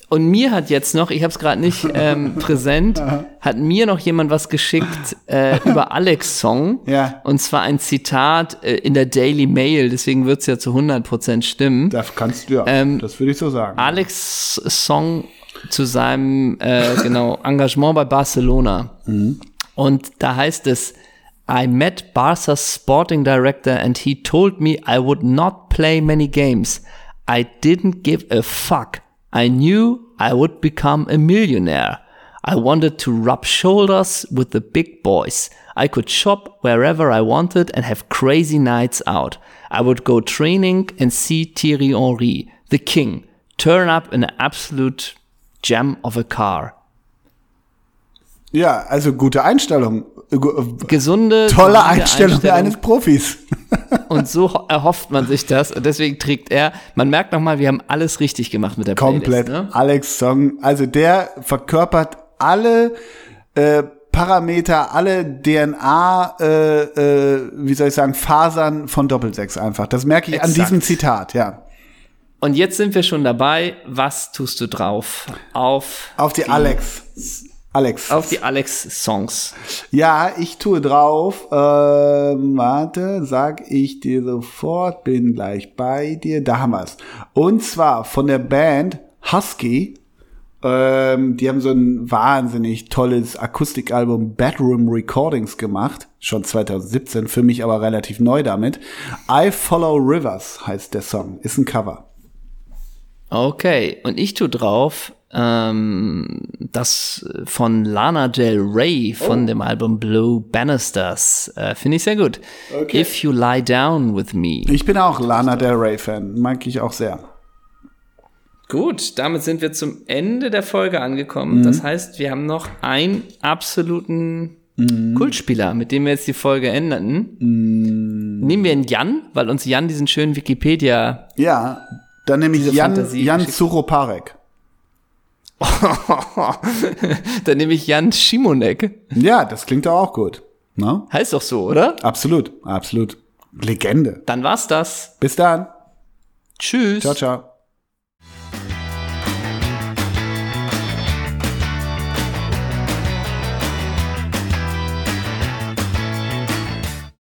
Und mir hat jetzt noch, ich habe es gerade nicht ähm, präsent, hat mir noch jemand was geschickt äh, über Alex Song. Ja. Und zwar ein Zitat äh, in der Daily Mail, deswegen wird's ja zu 100% stimmen. Das kannst du ja. Ähm, das würde ich so sagen. Alex Song zu seinem äh, genau Engagement bei Barcelona. Und da heißt es, I met Barca's sporting director and he told me I would not play many games. I didn't give a fuck. I knew I would become a millionaire. I wanted to rub shoulders with the big boys. I could shop wherever I wanted and have crazy nights out. I would go training and see Thierry Henry, the king, turn up in an absolute gem of a car. Ja, also gute Einstellung. Gesunde, Tolle solide Einstellung, eines Profis. Und so ho- erhofft man sich das. Und deswegen trägt er, man merkt nochmal, wir haben alles richtig gemacht mit der Komplett. Playlist. Ne? Alex Song. Also der verkörpert alle äh, Parameter, alle DNA, äh, äh, wie soll ich sagen, Fasern von Doppelsechs einfach. Das merke ich an Exakt. diesem Zitat, ja. Und jetzt sind wir schon dabei. Was tust du drauf? Auf, Auf die Alex. Alex. auf die Alex-Songs. Ja, ich tue drauf. Ähm, warte, sag ich dir sofort, bin gleich bei dir. Da haben wir's. Und zwar von der Band Husky. Ähm, die haben so ein wahnsinnig tolles Akustikalbum Bedroom Recordings gemacht. Schon 2017, für mich aber relativ neu damit. I Follow Rivers heißt der Song. Ist ein Cover. Okay, und ich tue drauf ähm, das von Lana Del Rey von dem Album Blue Bannisters. Äh, Finde ich sehr gut. Okay. If You Lie Down With Me. Ich bin auch Lana Del Rey Fan. Mag ich auch sehr. Gut, damit sind wir zum Ende der Folge angekommen. Das heißt, wir haben noch einen absoluten Kultspieler, mit dem wir jetzt die Folge enden. Nehmen wir einen Jan, weil uns Jan diesen schönen Wikipedia Ja, dann nehme ich Diese Jan, Fantasie Jan. Zuroparek. Dann nehme ich Jan Schimonek. Ja, das klingt doch auch gut. Ne? Heißt doch so, oder? Absolut, absolut. Legende. Dann war's das. Bis dann. Tschüss. Ciao, ciao.